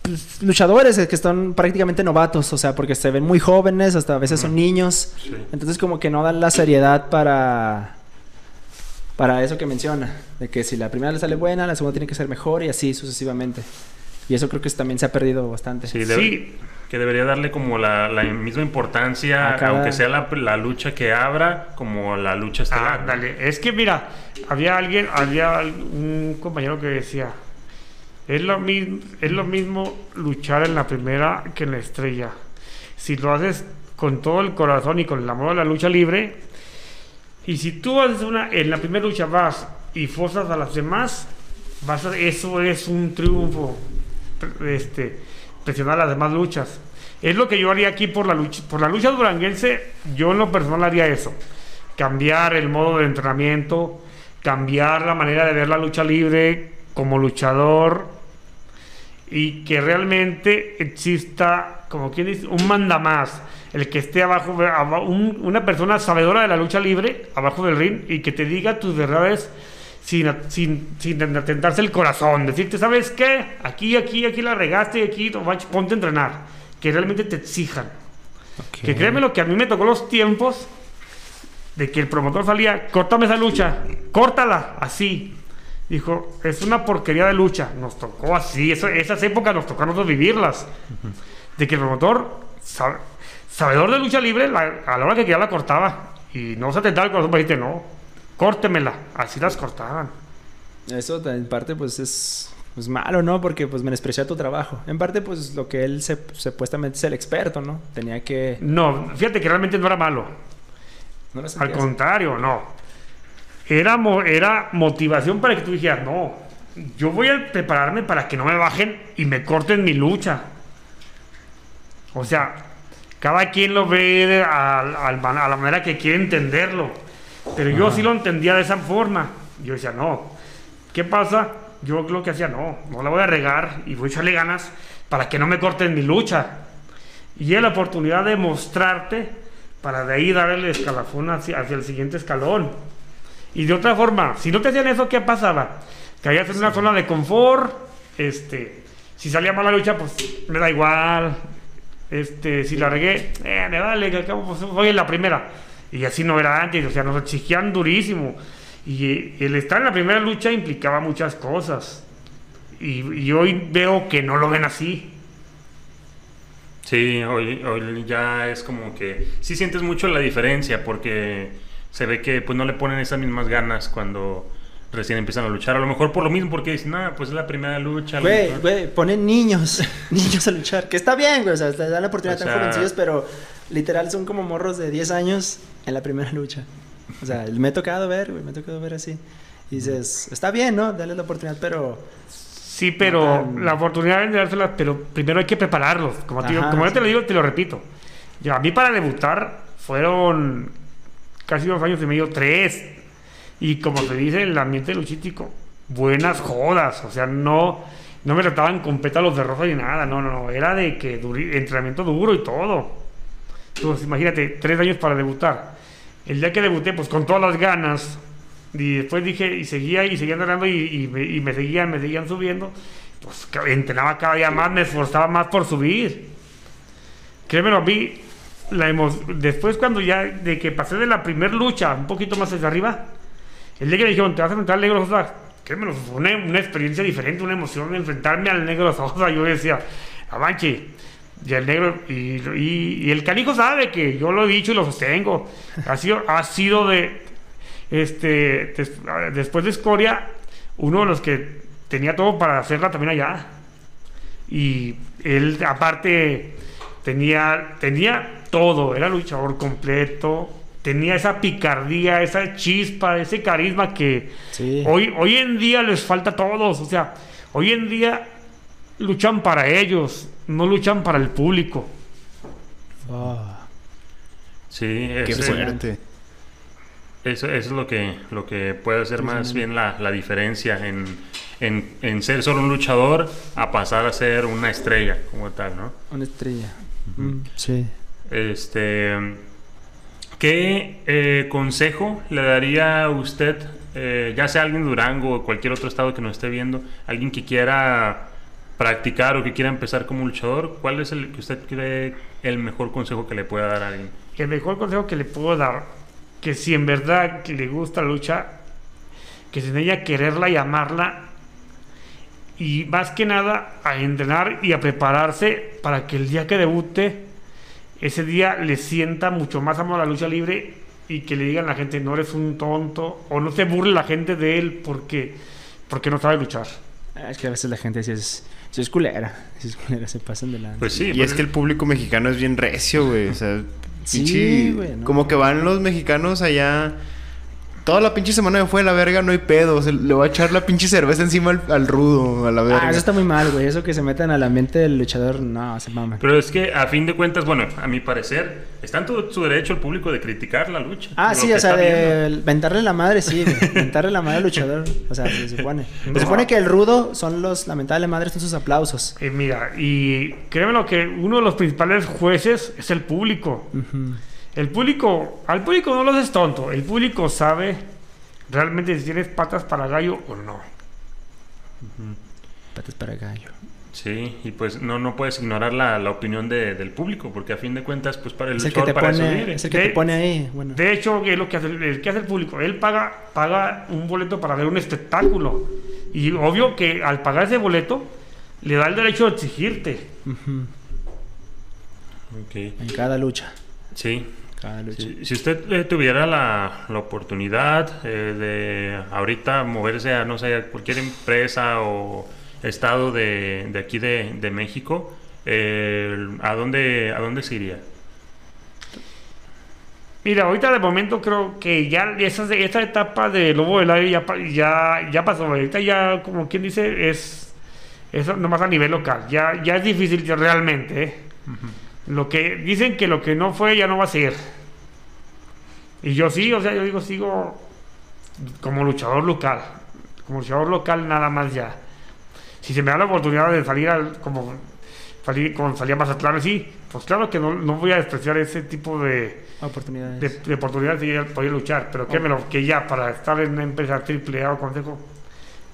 pues, luchadores que están prácticamente novatos, o sea, porque se ven muy jóvenes, hasta a veces son niños. Sí. Entonces como que no dan la seriedad para para eso que menciona, de que si la primera le sale buena, la segunda tiene que ser mejor y así sucesivamente. Y eso creo que también se ha perdido bastante. Sí, Sí. Que debería darle como la, la misma importancia, cada- aunque sea la, la lucha que abra, como la lucha estelar. Ah, dale. Es que mira, había alguien, había un compañero que decía, es lo mismo, es lo mismo luchar en la primera que en la estrella. Si lo haces con todo el corazón y con el amor a la lucha libre, y si tú haces una, en la primera lucha vas y forzas a las demás, vas a- eso es un triunfo. Este, presionar las demás luchas. Es lo que yo haría aquí por la lucha, por la lucha duranguense, yo en lo personal haría eso. Cambiar el modo de entrenamiento, cambiar la manera de ver la lucha libre como luchador y que realmente exista, como quien dice, un mandamás, el que esté abajo, aba- un- una persona sabedora de la lucha libre, abajo del ring, y que te diga tus verdades sin, sin, sin atentarse el corazón, decirte, ¿sabes qué? Aquí, aquí, aquí la regaste, y aquí, ponte a entrenar, que realmente te exijan. Que créeme lo que a mí me tocó los tiempos de que el promotor salía, córtame esa lucha, córtala, así. Dijo, es una porquería de lucha. Nos tocó así, eso, esas épocas nos tocó a nosotros vivirlas. De que el promotor, sabe- sabedor de lucha libre, la- a la hora que quería la cortaba. Y no se atentaba el corazón para decirte, no, córtemela. Así las cortaban. Eso en parte pues es pues, malo, ¿no? Porque pues menosprecia tu trabajo. En parte pues lo que él se, supuestamente es el experto, ¿no? Tenía que... No, fíjate que realmente no era malo. No lo Al contrario, no. Era, mo- era motivación para que tú dijeras, no, yo voy a prepararme para que no me bajen y me corten mi lucha. O sea, cada quien lo ve a, la manera que quiere entenderlo. Pero yo sí lo entendía de esa forma. Yo decía, no, ¿qué pasa? Yo lo que hacía, no, no la voy a regar y voy a echarle ganas para que no me corten mi lucha. Y es la oportunidad de mostrarte para de ahí dar el escalafón hacia, hacia el siguiente escalón. Y de otra forma, si no te hacían eso, ¿qué pasaba? Caías en una zona de confort, este, si salía mal la lucha, pues me da igual, este, si la regué, eh, me vale, que acabo, pues voy en la primera. Y así no era antes, o sea, nos exigían durísimo. Y eh, el estar en la primera lucha implicaba muchas cosas. Y, y hoy veo que no lo ven así. Sí, hoy, hoy ya es como que sí sientes mucho la diferencia porque se ve que pues no le ponen esas mismas ganas cuando recién empiezan a luchar. A lo mejor por lo mismo porque dicen, ah, pues es la primera lucha. Güey, mejor". güey, ponen niños, niños a luchar. Que está bien, güey, o sea, te dan la oportunidad O tan sea- jovencillos, pero literal son como morros de 10 años en la primera lucha. O sea, me ha tocado ver, güey, me ha tocado ver así. Y dices, está bien, ¿no? Dale la oportunidad, pero... Sí, pero No la oportunidad de dárselas, pero primero hay que prepararlos. Como, te, digo- Ajá, como yo te sí. lo digo, te lo repito. Yo, a mí para debutar fueron casi dos años y medio, tres. Y como se dice en el ambiente luchístico, buenas jodas. O sea, no, no me trataban con pétalos de rosa ni nada. No, no, no. Era de que duri- entrenamiento duro y todo. Entonces, imagínate, tres años para debutar. El día que debuté, pues con todas las ganas. Y después dije, y seguía, y seguía entrenando, y, y me, y me seguían, me seguían subiendo. Pues entrenaba cada día más, me esforzaba más por subir. Créemelo, a mí, la después cuando ya, de que pasé de la primer lucha, un poquito más hacia arriba, el día que me dijeron, te vas a enfrentar al negro Sosa, créemelo, fue una, una experiencia diferente, una emoción de enfrentarme al negro Sosa. Yo decía, Avanche, y el negro, y, y- y el canijo sabe que yo lo he dicho y lo sostengo. Ha sido, ha sido de. este, des- después de Escoria, uno de los que tenía todo para hacerla también allá. Y él, aparte, tenía, tenía todo, era luchador completo, tenía esa picardía, esa chispa, ese carisma que Sí. hoy, hoy en día les falta a todos. O sea, hoy en día luchan para ellos, no luchan para el público. Oh. Sí, Qué es- fuerte. Eso, eso es lo que, lo que puede ser más bien la, la diferencia en, en, en ser solo un luchador a pasar a ser una estrella como tal, ¿no? Una estrella. Mm, sí. Este, ¿Qué eh, consejo le daría a usted, eh, ya sea alguien de Durango o cualquier otro estado que nos esté viendo, alguien que quiera practicar o que quiera empezar como luchador? ¿Cuál es el que usted cree el mejor consejo que le pueda dar a alguien? El mejor consejo que le puedo dar, que si en verdad que le gusta la lucha, que se enseñe a quererla y amarla, y más que nada a entrenar y a prepararse para que el día que debute, ese día le sienta mucho más amor a la lucha libre y que le digan a la gente, no eres un tonto, o no se burle la gente de él porque, porque no sabe luchar. Ah, Es que a veces la gente sí es, sí es culera. Sí es culera, se pasan de la... Pues sí, Y pues es que el público mexicano es bien recio, güey. O sea, Sí, pinche- güey, no. Como que van los mexicanos allá. Toda la pinche semana me fue de la verga, no hay pedo. Se le va a echar la pinche cerveza encima al, al rudo, a la verga. Ah, eso está muy mal, güey. Eso que se metan al ambiente del luchador, no, se maman. Pero es que a fin de cuentas, bueno, a mi parecer, está en todo su derecho el público de criticar la lucha. Ah, sí, o sea, viendo. de ventarle la madre, sí, güey. Ventarle la madre al luchador. O sea, se supone. Se supone que el rudo son los, lamentable madre, son sus aplausos. Y mira, y créeme lo que uno de los principales jueces es el público. Ujú. El público, al público no lo haces tonto, el público sabe realmente si tienes patas para gallo o no. Patas para gallo. Sí, y pues no, no puedes ignorar la, la opinión de- del público, porque a fin de cuentas, pues para el Es el que te para pone, vive. es el que De- te pone ahí. Bueno. De hecho, es lo que hace, el, que hace el público. Él paga, paga un boleto para ver un espectáculo. Y obvio que al pagar ese boleto, le da el derecho de exigirte. Ujú. Ok. En cada lucha. Sí. Si, si usted eh, tuviera la, la oportunidad eh, de ahorita moverse a, no sé, a cualquier empresa o estado de, de aquí de, de México, eh, ¿a, dónde, ¿a dónde se iría? Mira, ahorita de momento creo que ya esa, esa etapa de Lobo del Aire ya, ya, ya pasó. Ahorita ya, como quien dice, es eso nomás a nivel local. Ya, ya es difícil realmente. ¿eh? Lo que dicen que lo que no fue ya no va a ser. Y yo sí, o sea, yo digo, sigo como luchador local. Como luchador local nada más ya. Si se me da la oportunidad de salir al, como salir, como salía Mazatlán, sí, pues claro que no, no voy a despreciar ese tipo de, Oportunidades. de, de oportunidades de poder luchar, pero créemelo, que ya para estar en una empresa triple A o consejo,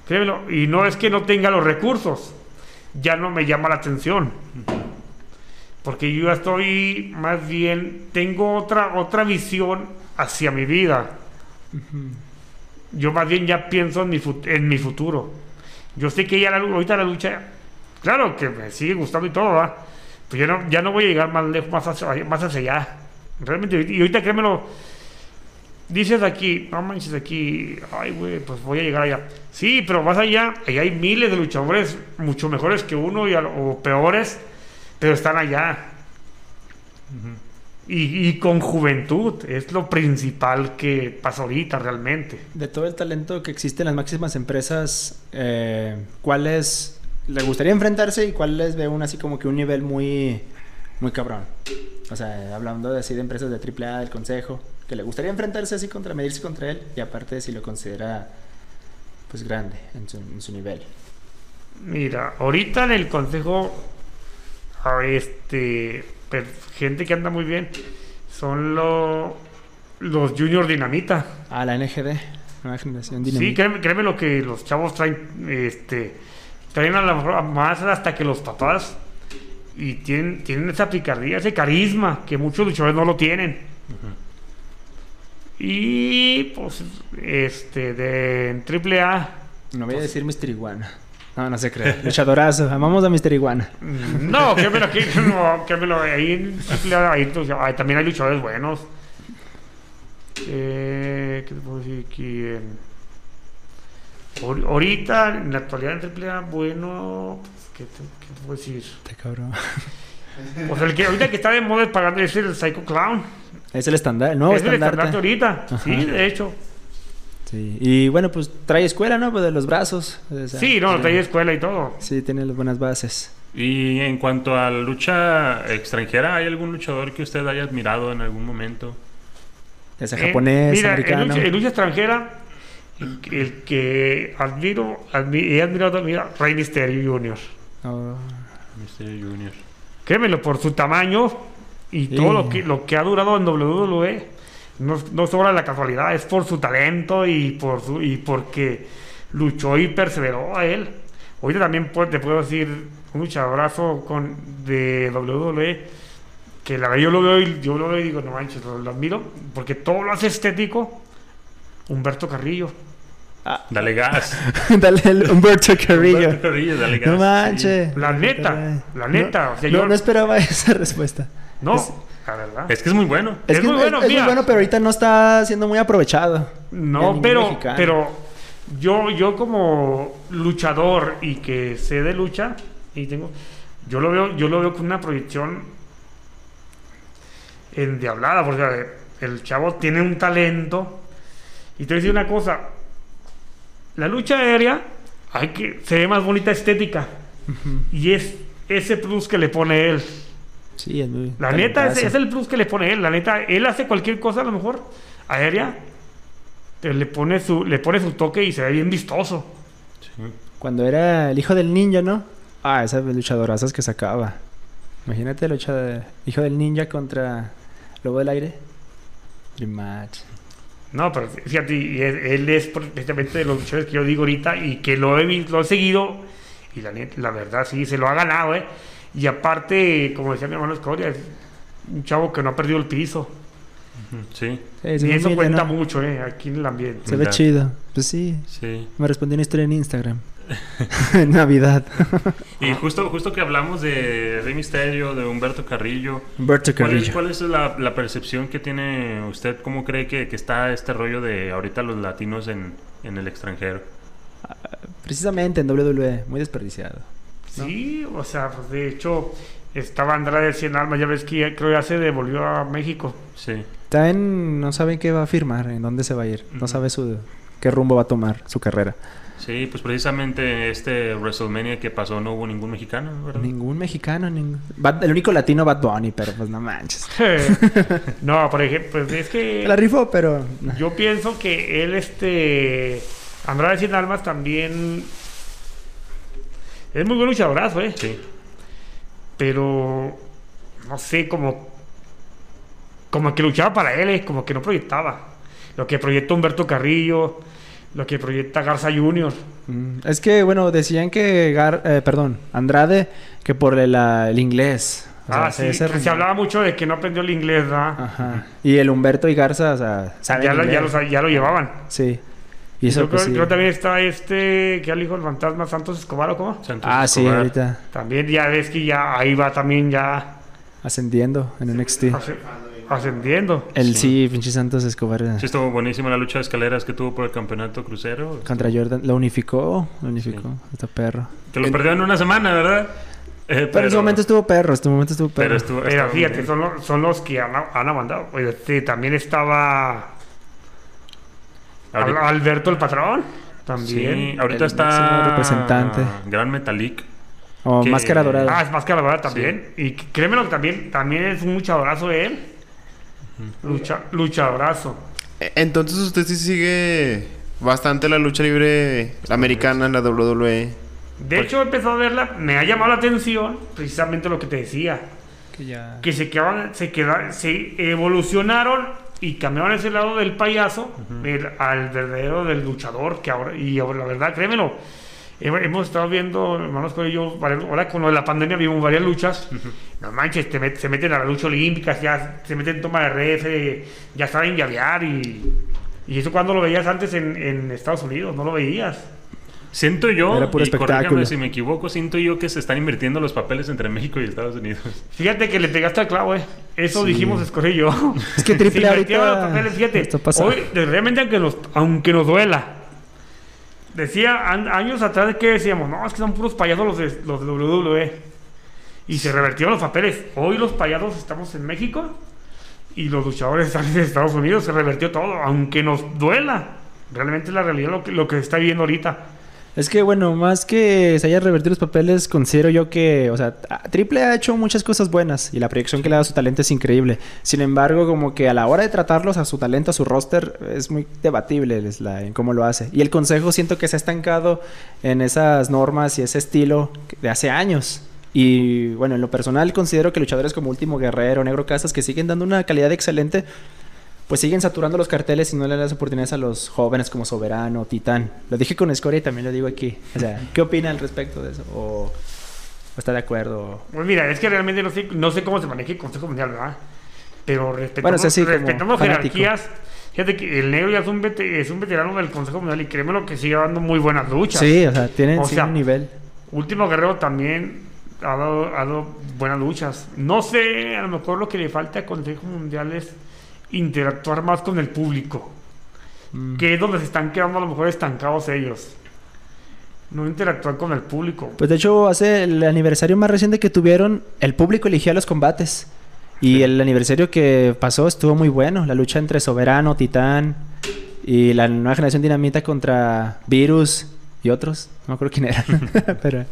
créemelo, y no es que no tenga los recursos, ya no me llama la atención. Porque yo estoy más bien, tengo otra, otra visión hacia mi vida. Yo más bien ya pienso en mi, futuro. Yo sé que ya la, ahorita la lucha, claro que me sigue gustando y todo, ¿va? Pero ya no, ya no voy a llegar más lejos, más hacia, más hacia allá. Realmente, y ahorita créemelo, dices aquí, no manches aquí, ay güey, pues voy a llegar allá. Sí, pero más allá, allá hay miles de luchadores mucho mejores que uno y o peores, pero están allá. y, y con juventud, es lo principal que pasa ahorita realmente. De todo el talento que existe en las máximas empresas, eh, ¿cuáles le gustaría enfrentarse y cuáles ve un así como que un nivel muy, muy cabrón? O sea, hablando de así de empresas de AAA, del consejo, que le gustaría enfrentarse así contra, medirse contra él y aparte si lo considera pues grande en su, en su nivel. Mira, ahorita en el consejo, a este, gente que anda muy bien, son lo- los Junior Dinamita. Ah, la NGD, nueva generación Sí, créeme, créeme lo que los chavos traen, este, traen a la más hasta que los papás y tienen, tienen esa picardía, ese carisma que muchos luchadores no lo tienen. Y pues, este, de en triple A, No voy a decir Mr. Iguana. No, no se cree. Luchadorazo. Amamos a Mr. Iguana. No, créemelo, que, no, créemelo, ahí, en AAA, ahí, pues, ahí también hay luchadores buenos. Eh, ¿Qué te puedo decir aquí? Eh, ahor- ahorita, en la actualidad en triple A, bueno, pues, ¿qué, te, qué te puedo decir? Este cabrón. O sea, el que ahorita que está de moda es pagando es el Psycho Clown. Es el estándar, el nuevo es el estandarte. estandarte ahorita. Ajá. Sí, de hecho. Sí. Y bueno, pues trae escuela, ¿no? Pues de los brazos. o sea, Sí, no, ahí escuela y todo. Sí, tiene las buenas bases. Y en cuanto a la lucha extranjera, ¿hay algún luchador que usted haya admirado en algún momento? Ya sea Eh, japonés, mira, americano. En lucha, en lucha extranjera, el, que- el que admiro, admi- he admirado también a Rey Mysterio Jr. Oh, Mysterio Junior. Créemelo, por su tamaño y Sí. todo lo que, lo que ha durado en WWE, no, no sobra la casualidad, es por su talento y por su y porque luchó y perseveró a él. Ahorita también te puedo decir un luchadorazo con, de WWE que la verdad yo lo veo y yo lo veo y digo, no manches, lo, lo admiro, porque todo lo hace estético. Humberto Carrillo. Dale gas. Dale el Humberto Carrillo. Humberto Carrillo, dale gas. No manches. La neta, la neta, No, o sea, no, yo- no esperaba esa respuesta. No, Es- la verdad. Es que es muy bueno. Es, Es que muy es- bueno, es, muy bueno, pero ahorita no está siendo muy aprovechado. No, pero, mexicano. pero yo, yo como luchador y que sé de lucha y tengo, yo lo veo, yo lo veo con una proyección endiablada, porque el chavo tiene un talento. Y te voy a decir una cosa, la lucha aérea hay que se ve más bonita estética y es ese plus que le pone él. Sí, es muy. La neta, ese es el plus que le pone él. La neta, él hace cualquier cosa a lo mejor aérea, pero le pone su, le pone su toque y se ve bien vistoso. Sí. Cuando era el hijo del ninja, ¿no? Ah, esas luchadorazas que sacaba. Imagínate la lucha de hijo del ninja contra Lobo del Aire. Rematch. No, pero fíjate, y él, él es precisamente de los luchadores que yo digo ahorita y que lo he, lo he seguido y la, la verdad sí, se lo ha ganado, ¿eh? Y aparte, como decía mi hermano Escoria, es un chavo que no ha perdido el piso. Sí, y eso cuenta ¿no? mucho, ¿eh? Aquí en el ambiente. Se ve chido. Pues sí. sí. Me respondió una historia en Instagram. en Navidad. Y justo, justo que hablamos de Rey Misterio, de Humberto Carrillo, Humberto ¿cuál es, Carrillo. cuál es la, la percepción que tiene usted? ¿Cómo cree que, que está este rollo de ahorita los latinos en, en el extranjero? Precisamente en WWE. Muy desperdiciado. Sí, o sea, pues de hecho, estaba Andrade de 100 almas, ya ves que ya- creo ya se devolvió a México. Sí. También no saben qué va a firmar, en dónde se va a ir. No sabe su qué rumbo va a tomar su carrera. Sí, pues precisamente este WrestleMania que pasó no hubo ningún mexicano, ¿verdad? Ningún mexicano, ningún... Bad- el único latino Bad Bunny, pero pues no manches. no, por ejemplo, pues es que La rifó, pero... yo pienso que él, este, Andrade Sin Almas también es muy buen luchadorazo, ¿eh? Sí. Pero, no sé, como, como que luchaba para él, ¿eh? como que no proyectaba. Lo que proyecta Humberto Carrillo, lo que proyecta Garza Jr. Mm, Es que, bueno, decían que... Gar- eh, perdón, Andrade, que por el, la- el inglés. O sea, ah, sí, se que se hablaba mucho de que no aprendió el inglés, ¿verdad? Ajá. Y el Humberto y Garza, o sea, ya, lo, ya, lo, ya lo llevaban. Sí. Y eso, pues, creo, sí. creo también está este, que el hijo del fantasma Santos Escobar o cómo. Santos Ah, sí, ahorita También ya ves que ya ahí va también ya ascendiendo en NXT. asce- ascendiendo. El sí, pinche Santos Escobar Sí, estuvo buenísima la lucha de escaleras que tuvo por el campeonato crucero. contra Jordan. Lo unificó, lo unificó. Este perro. Que lo perdió en una semana, ¿verdad? Eh, Pero, en su momento estuvo perro, en su momento estuvo perro. pero estuvo- Pero fíjate, son, los- son los que han, han mandado. Este, también estaba Ahorita- Alberto el patrón. También. Sí, ahorita el está representante. Gran Metalik. o que- Máscara Dorada. Ah, es más que la verdad también. Y créemelo que también, también es un luchadorazo él. Lucha, luchadorazo. E- Entonces usted sí sigue bastante la lucha libre americana, la WWE. De hecho, he empezado a verla, me ha llamado la atención precisamente lo que te decía. que ya... que se quedaban, se quedaron, se evolucionaron y cambiaron ese lado del payaso el- al verdadero del luchador que ahora y ahora, la verdad créemelo he- hemos estado viendo hermanos con ellos varias- ahora con lo de la pandemia vimos varias luchas. No manches te met- se meten a la lucha olímpica ya se meten en toma de ref eh, ya saben llavear y y eso cuando lo veías antes en, en Estados Unidos no lo veías Siento yo, Era puro y espectáculo. si me equivoco, siento yo que se están invirtiendo los papeles entre México y Estados Unidos. Fíjate que le pegaste al clavo, eh. Eso Sí. dijimos Escorre y yo. Es que Triple Se A ahorita los papeles, fíjate. Hoy, realmente, aunque nos, aunque nos duela. Decía an- años atrás que decíamos, no, es que son puros payasos los de, los de WWE. Y se revertieron los papeles. Hoy los payasos estamos en México y los luchadores están en Estados Unidos. Se revertió todo, aunque nos duela. Realmente es la realidad lo que, lo que se está viviendo ahorita. Es que, bueno, más que se hayan revertido los papeles, considero yo que, o sea, Triple ha hecho muchas cosas buenas y la proyección que le da a su talento es increíble. Sin embargo, como que a la hora de tratarlos a su talento, a su roster, es muy debatible en cómo lo hace. Y el consejo siento que se ha estancado en esas normas y ese estilo de hace años. Y bueno, en lo personal considero que luchadores como Último Guerrero, Negro Casas, que siguen dando una calidad excelente, pues siguen saturando los carteles y no le dan las oportunidades a los jóvenes como Soberano, Titán. Lo dije con Scoria y también lo digo aquí. O sea, ¿qué opina al respecto de eso? ¿O, o está de acuerdo? Pues mira, es que realmente no sé, no sé cómo se maneja el Consejo Mundial, ¿verdad? Pero respetando, Bueno, o sea, sí, fanático. jerarquías, fíjate que el negro ya es un, es un veterano del Consejo Mundial y créeme lo que sigue dando muy buenas luchas. Sí, o sea, O sea, un nivel. Último Guerrero también ha dado, ha dado buenas luchas. No sé, a lo mejor lo que le falta al Consejo Mundial es interactuar más con el público, Mm. que es donde se están quedando a lo mejor estancados ellos. No interactuar con el público. Pues de hecho, hace el aniversario más reciente que tuvieron, el público eligía los combates. Y el aniversario que pasó estuvo muy bueno. La lucha entre Soberano, Titán y la nueva generación Dinamita contra Virus y otros. No me acuerdo quién era. Pero.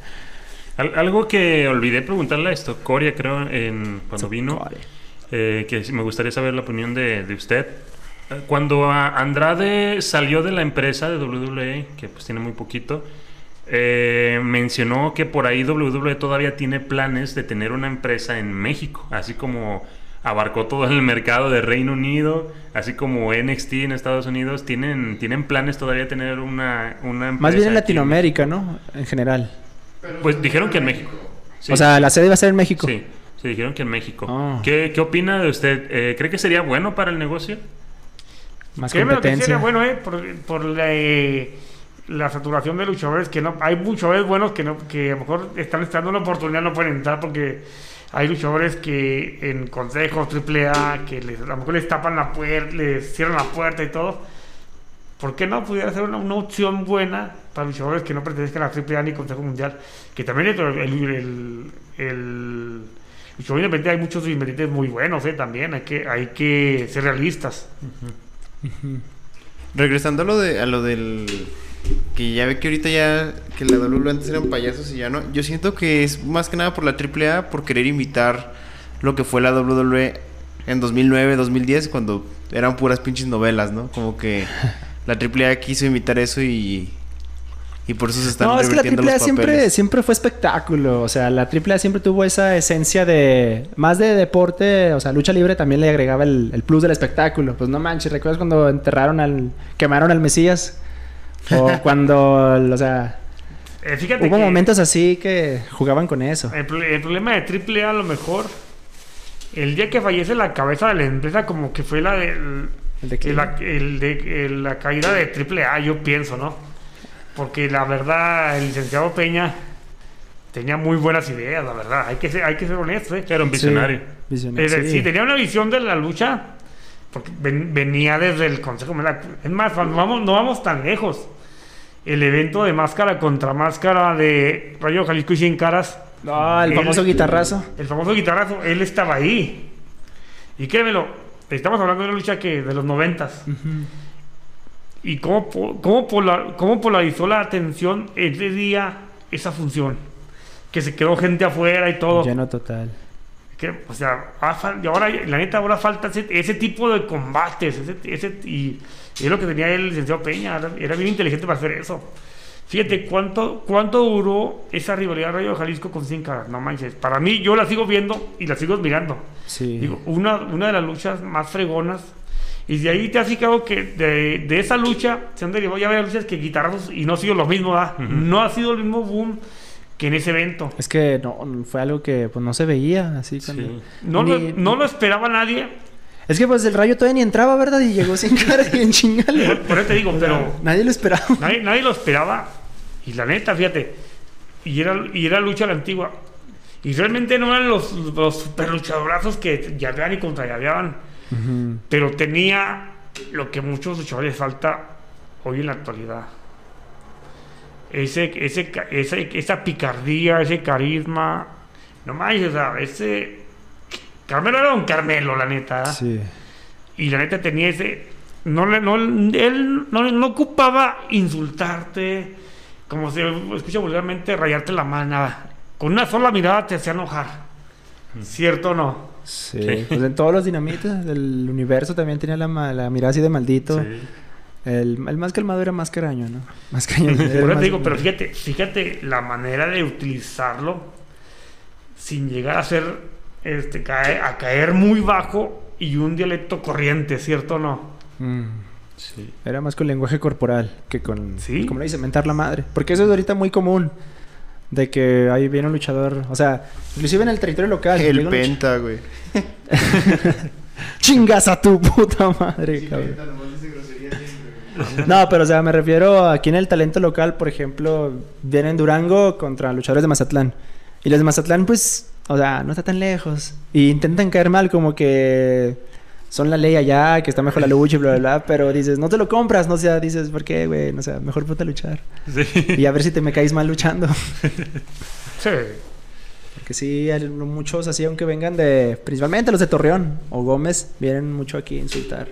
Al- algo que olvidé preguntarle a esto, Coria, creo, en, cuando vino, eh, que me gustaría saber la opinión de, de usted. Cuando Andrade salió de la empresa de WWE, que pues tiene muy poquito, eh, mencionó que por ahí WWE todavía tiene planes de tener una empresa en México, así como abarcó todo el mercado de Reino Unido, así como NXT en Estados Unidos, tienen, tienen planes todavía de tener una, una empresa. Más bien en Latinoamérica, ¿no? En general. Pues dijeron que en México. Sí. O sea, la sede iba a ser en México. Sí, sí, dijeron que en México. Ah. ¿Qué, ¿Qué opina de usted? Eh, ¿Cree que sería bueno para el negocio? Más Créeme lo que competencia. sería bueno, ¿eh? Por, por la, eh, la saturación de luchadores que no... Hay luchadores buenos que, no, que a lo mejor están esperando una oportunidad, no pueden entrar porque hay luchadores que en consejos AAA, que les, a lo mejor les tapan la puerta, les cierran la puerta y todo. ¿Por qué no pudiera ser una, una opción buena para luchadores que no pertenezcan a AAA ni Consejo Mundial? Que también el, el, el, el luchador independiente hay muchos independientes muy buenos, ¿eh? También hay que, hay que ser realistas. Regresando a lo, de, a lo del... Que ya ve que ahorita ya... Que la WWE antes eran payasos y ya no. Yo siento que es más que nada por la AAA por querer imitar lo que fue la WWE en 2009, 2010 cuando eran puras pinches novelas, ¿no? Como que la AAA quiso imitar eso y... Y por eso se están No, es que la AAA siempre, siempre fue espectáculo. O sea, la AAA siempre tuvo esa esencia de... Más de deporte, o sea, lucha libre también le agregaba el, el plus del espectáculo. Pues no manches, ¿recuerdas cuando enterraron al... Quemaron al Mesías? O cuando, o sea... Eh, fíjate Hubo que- momentos así que jugaban con eso. El, pro- el problema de AAA a lo mejor, el día que fallece la cabeza de la empresa como que fue la de, ¿El de qué? la, el de el- la caída de AAA, yo pienso, ¿no? Porque la verdad, el licenciado Peña tenía muy buenas ideas, la verdad. Hay que ser, hay que ser honesto, ¿eh? Era un visionario. Sí, visionario, sí. tenía una visión de la lucha porque ven- venía desde el Consejo Mundial. Es más, vamos, no vamos tan lejos. El evento de máscara contra máscara de Rayo Jalisco y Sin Caras No, el Él- famoso guitarrazo. el famoso guitarrazo, él estaba ahí. Y créemelo, estamos hablando de una lucha que de los noventas. Y cómo, cómo, polar- cómo polarizó la atención ese día esa función. Que se quedó gente afuera y todo. Lleno total. Que, o sea, ahora, la neta, ahora falta ese, ese tipo de combates. Ese, ese- y, es lo que tenía el licenciado Peña. Era, bien inteligente para hacer eso. Fíjate cuánto, cuánto duró esa rivalidad Rayo de Jalisco con Sin Caras. No manches. Para mí, yo la sigo viendo y la sigo admirando. Sí. Digo, una, una de las luchas más fregonas. Y de ahí te has fijado que de, de esa lucha se han derivado ya varias luchas que guitarrazos y no ha sido lo mismo, ¿verdad? No ha sido el mismo boom que en ese evento. Es que no, fue algo que pues no se veía así. cuando- Sí. No, lo, Ni- no lo esperaba nadie. Es que pues el rayo todavía ni entraba, ¿verdad? Y llegó sin cara y en chingale. Por eso te digo, pero Nadie lo esperaba. nadie, nadie lo esperaba. Y la neta, fíjate, y era, y era lucha a la antigua. Y realmente no eran los, los super luchadorazos que llaveaban y contra pero tenía lo que muchos luchadores falta hoy en la actualidad. Ese, ese, esa picardía, ese carisma. No manches, o sea, ese. Carmelo era un Carmelo, la neta. Sí. Y la neta tenía ese. No, no, él no, no ocupaba insultarte, como se escucha vulgarmente, rayarte la mano. nada. Con una sola mirada te hacía enojar. ¿Cierto o no? Sí. Sí. Pues en todos los dinamitas del universo también tenía la, la mirada así de maldito. Sí. El, el más calmado era más caraño, ¿no? Más caraño. Por eso te digo, pero fíjate, fíjate la manera de utilizarlo sin llegar a ser, este, cae- a caer muy bajo y un dialecto corriente, ¿cierto o no? Mm. Sí. Era más con lenguaje corporal que con, Sí. como le dice, mentar la madre. Porque eso es ahorita muy común. De que ahí viene un luchador. O sea, inclusive en el territorio local. El penta, güey. Chingas a tu puta madre, cabrón. No, pero o sea, me refiero aquí en el talento local, por ejemplo, vienen Durango contra luchadores de Mazatlán. Y los de Mazatlán, pues, o sea, no está tan lejos. Y intentan caer mal, como que son la ley allá, que está mejor la lucha y bla, bla, bla. Pero dices, no te lo compras, no o sea, dices, ¿por qué, güey? No sé, mejor ponte a luchar. Sí. Y a ver si te me caes mal luchando. Sí. Porque sí, hay muchos así, aunque vengan de, principalmente los de Torreón o Gómez, vienen mucho aquí a insultar.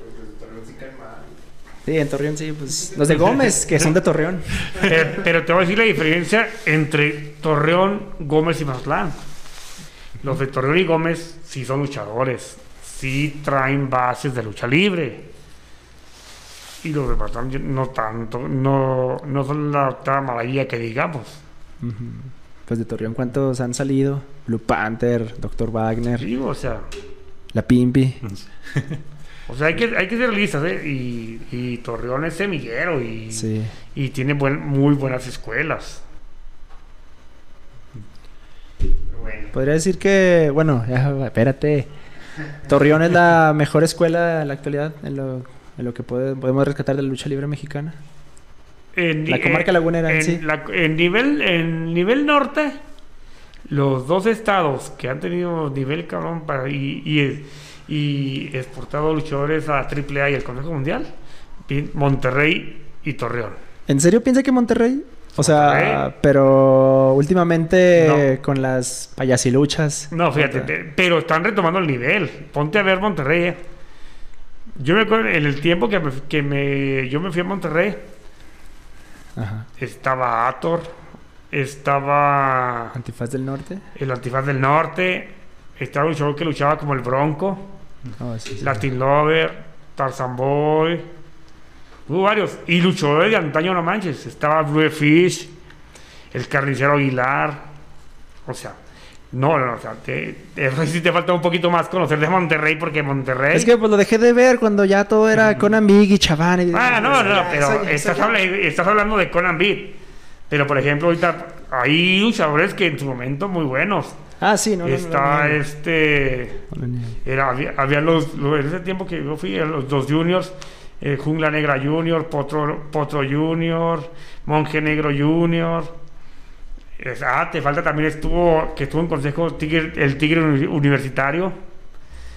Sí, en Torreón sí, pues los de Gómez, que son de Torreón. Eh, pero te voy a decir la diferencia entre Torreón, Gómez y Mazatlán. Los de Torreón y Gómez sí son luchadores, sí traen bases de lucha libre. Y los de no tanto, no, no son la octava maravilla que digamos. Pues de Torreón, ¿cuántos han salido? Blue Panther, Dr. Wagner, Digo, o sea, La Pimpi. o sea hay, que, hay que ser realistas, ¿eh? Y, y Torreón es semillero y, Sí. y tiene buen, muy buenas escuelas. Bueno. Podría decir que, bueno, ya, espérate. Torreón es la mejor escuela en la actualidad, en lo, en lo que puede- podemos rescatar de la lucha libre mexicana. En, La comarca lagunera, en, sí. la- en nivel, en nivel norte, los dos estados que han tenido nivel cabrón para, y, y, y exportado luchadores a AAA y el Consejo Mundial, Monterrey y Torreón. ¿En serio piensa que Monterrey? O sea, pero últimamente con las payasiluchas. No, fíjate, pero están retomando el nivel. Ponte a ver Monterrey. eh. Yo me acuerdo en el tiempo que, me, que me- yo me fui a Monterrey, Ajá. estaba Ator, estaba Antifaz del Norte. el Antifaz del Norte, estaba un luchador que luchaba como el Bronco. Oh, sí, sí. Latin Lover, Tarzan Boy, hubo varios. Y luchadores de antaño, no manches. Estaba Blue Fish, el carnicero Aguilar. O sea, no, no, o sea, te, eso sí te falta un poquito más conocer de Monterrey, porque Monterrey. Es que pues lo dejé de ver cuando ya todo era Conan Big y Chaván. y- Ah, no, no, Ya, pero estás, ya- habla- estás hablando de Conan Beat. Pero por ejemplo, ahorita hay luchadores que en su momento muy buenos. Ah, sí, no, Está no, no, este. no, no. Era, había, había los- en ese tiempo que yo fui, los dos juniors, eh, Jungla Negra Junior, Potro, Potro Junior, Monje Negro Junior. Es- ah, te falta también estuvo, que estuvo en consejo Tigre- el Tigre Uni- Universitario.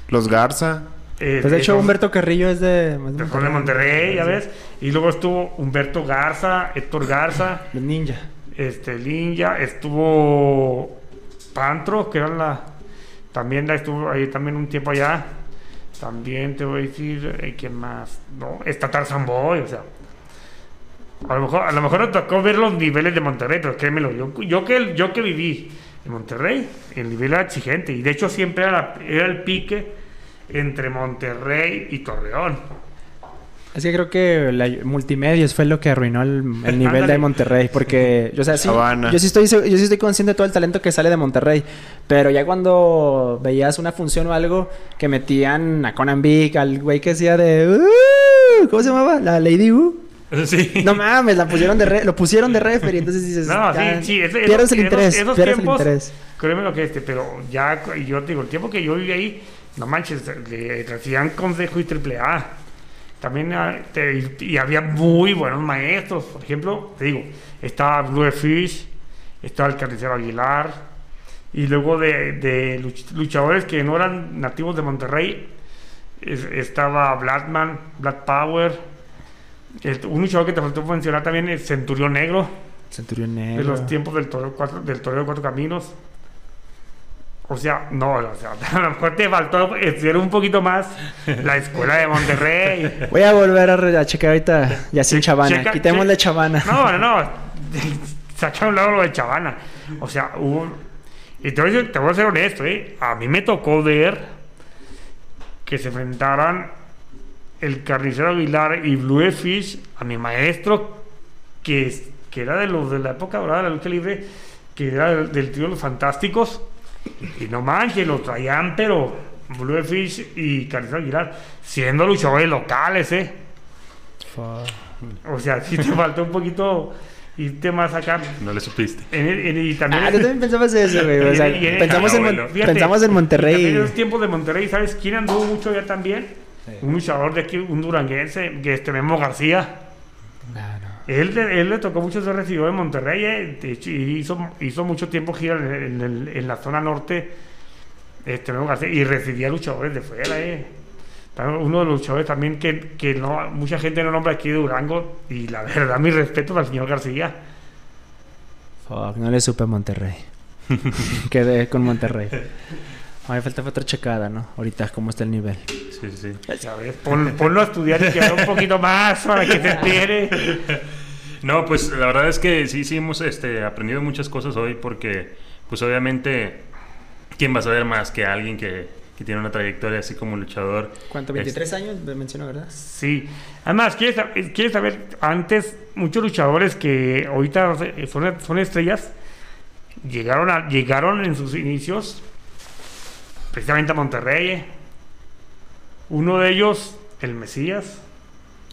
Los Garza. eh, Pues de hecho son- Humberto Carrillo es de... es de son de Monterrey, ya ves. Y luego estuvo Humberto Garza, Héctor Garza, Los ninja. este Linja, estuvo Pantro, que era la. También la estuvo ahí también un tiempo allá. También te voy a decir, eh, ¿quién más? No, está Tarzan Boy, o sea. A lo mejor, a lo mejor nos tocó ver los niveles de Monterrey, pero créemelo, yo, yo, que, yo que viví en Monterrey, el nivel era exigente. Y de hecho siempre era, el pique entre Monterrey y Torreón. Es que creo que la multimedios fue lo que arruinó el, el nivel de Monterrey. Porque, o sea, sí, yo sí, estoy, yo sí estoy consciente de todo el talento que sale de Monterrey. Pero ya cuando veías una función o algo que metían a Conan Big, al güey que hacía de... "Uh", ¿Cómo se llamaba? La Lady U. Sí. No mames, la pusieron de re- lo pusieron de referee. Entonces dices... No, ya, sí, sí, ese- pierdes esos- el interés. esos- esos pierdes el tiempos- interés. Créeme lo que este, pero ya, yo te digo, el tiempo que yo viví ahí, no manches, le hacían consejo y triple A. También ah, te- y había muy buenos maestros. Por ejemplo, te digo, estaba Blue Fish, estaba el carnicero Aguilar. Y luego de, de luch- luchadores que no eran nativos de Monterrey, es- estaba Blackman, Black Power. el- un luchador que te faltó mencionar también es Centurión Negro, Centurión de Negro. los tiempos del Toreo Cuatro, del Toreo de Cuatro Caminos. O sea, no, o sea, a lo mejor te faltó estudiar un poquito más la escuela de Monterrey. Voy a volver a, a checar ahorita ya sin chavana. checa- Quitémosle che- chavana. No, no, no. Saca a un lado lo de Chavana. O sea, hubo. Y te voy, a, decir- te voy a ser honesto, ¿eh? A mí me tocó ver que se enfrentaran el carnicero Aguilar y Blue Fish a mi maestro, que, que era de los de la época dorada de la lucha libre, que era del, del trío de los fantásticos. Y no manches, lo traían, pero Blue Fish y carnicero Aguilar, siendo luchadores locales, ¿eh? Fuck. O sea, sí te faltó un poquito irte más acá. No le supiste. En el- en- y también, Ah, yo también pensabas eso, güey. O sea, y- y- pensamos, en, bueno. Mon- fíjate, pensamos en Monterrey. en los tiempos de Monterrey, ¿sabes quién anduvo mucho allá también? Sí. Un luchador de aquí, un duranguense, que este Memo García. Ah, no. Él, de- él le tocó mucho ser recibido en Monterrey, eh, de hecho, hizo, hizo mucho tiempo gira en, en el- en la zona norte, este y recibía luchadores de fuera, eh. Uno de los luchadores también que, que no, mucha gente no nombra aquí de Durango, y la verdad, mi respeto al señor García. Fuck, no le supe a Monterrey. Quedé con Monterrey. A mí falta otra checada, ¿no? Ahorita, ¿cómo está el nivel? Sí, sí. ¿Sabes? Pon- ponlo a estudiar y que un poquito más para que se entere. No, pues la verdad es que sí, sí hemos este, aprendido muchas cosas hoy porque, pues obviamente, ¿quién va a saber más que alguien que, que tiene una trayectoria así como luchador? ¿Cuánto? ¿23 años? Me mencionó, ¿verdad? Sí. Además, ¿quieres, sab- quieres saber? Antes, muchos luchadores que ahorita son, son estrellas llegaron, a, llegaron en sus inicios precisamente a Monterrey. Uno de ellos, el Mesías.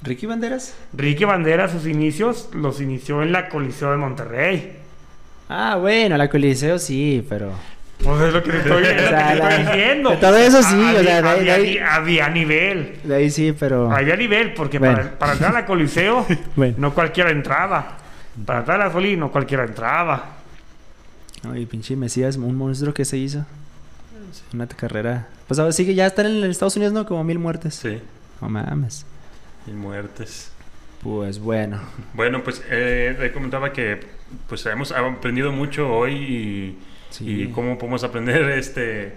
¿Ricky Banderas? Ricky Bandera, sus inicios los inició en la Coliseo de Monterrey. Ah, bueno, la Coliseo sí, pero... Pues es lo que te estoy, que la- estoy diciendo. de todo eso sí, Había- o sea, de ahí- había, de ahí- había nivel. De ahí sí, pero... Había nivel, porque Bueno. para, para entrar a la Coliseo Bueno. no cualquiera entraba. Para entrar a la Soli no cualquiera entraba. Ay, pinche Mesías, un monstruo que se hizo. Una carrera... Pues ahora sigue, ya están en Estados Unidos, ¿no? Como mil muertes. Sí, No mames. y muertes. Pues bueno. Bueno, pues eh, le comentaba que pues hemos aprendido mucho hoy y, Sí. y cómo podemos aprender este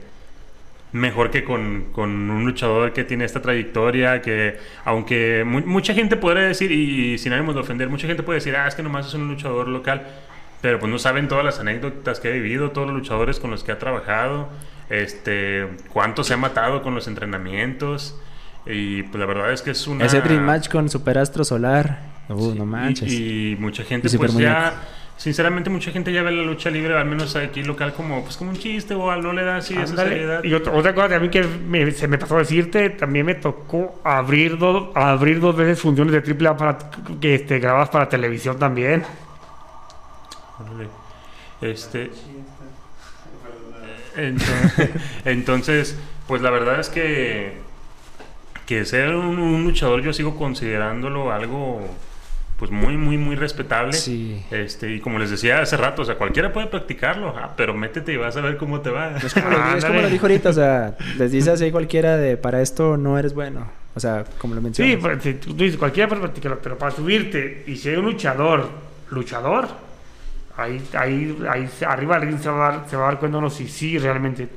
mejor que con, con un luchador que tiene esta trayectoria, que aunque mu- mucha gente podría decir, y, sin ánimo de ofender, mucha gente puede decir, ah, es que nomás es un luchador local, pero pues no saben todas las anécdotas que ha vivido, todos los luchadores con los que ha trabajado, este, cuánto se ha matado con los entrenamientos, y pues la verdad es que es una... Ese Dream Match con Superastro Solar. Uh, Sí, no manches. Y, y mucha gente, Y pues ya, sinceramente, mucha gente ya ve la lucha libre, al menos aquí local, como pues como un chiste o algo, no le da así esa seriedad. Y otra, otra cosa también que me- se me pasó a decirte, también me tocó abrir dos, abrir dos veces funciones de triple A para que este, grabadas para televisión también. Órale. Este. Entonces, entonces, pues la verdad es que que ser un, un luchador yo sigo considerándolo algo pues muy muy muy respetable. Sí. Este, y como les decía hace rato, o sea, cualquiera puede practicarlo, ah, pero métete y vas a ver cómo te va. Es como, lo, es como lo dijo ahorita, o sea, les dice así cualquiera de para esto no eres bueno. O sea, como lo mencionas. Sí, pues, tú dices, cualquiera puede practicarlo, pero para subirte y ser un luchador, luchador, ahí, ahí, ahí arriba del ring se va a dar, se va a dar cuenta uno si sí realmente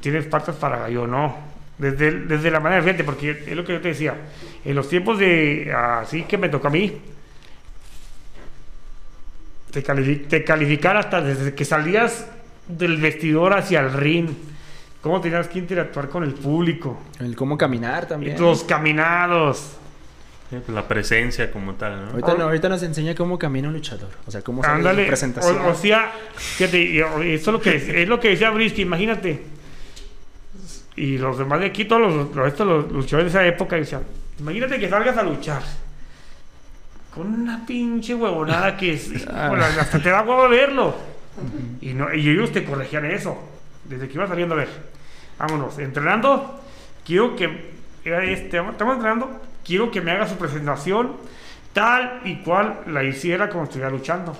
tienes partes para gallo o no. Desde, desde la manera, fíjate, porque es lo que yo te decía, en los tiempos de así que me tocó a mí, te, califi- te calificar hasta desde que salías del vestidor hacia el ring, cómo tenías que interactuar con el público, El cómo caminar y también. los caminados. Sí, pues, la presencia como tal, ¿no? Ahorita, no, ahorita nos enseña cómo camina un luchador. O sea, cómo Ándale, su presentación. o, o sea, fíjate, eso es lo que es lo que decía Brisky, imagínate. Y los demás de aquí, todos los, los, estos, los luchadores de esa época decían, imagínate que salgas a luchar con una pinche huevonada que es, hasta te da huevo verlo. Y no, y ellos te corregían eso, desde que iba saliendo a ver. Vámonos, entrenando, quiero que este, estamos entrenando, quiero que me haga su presentación tal y cual la hiciera como estuviera luchando.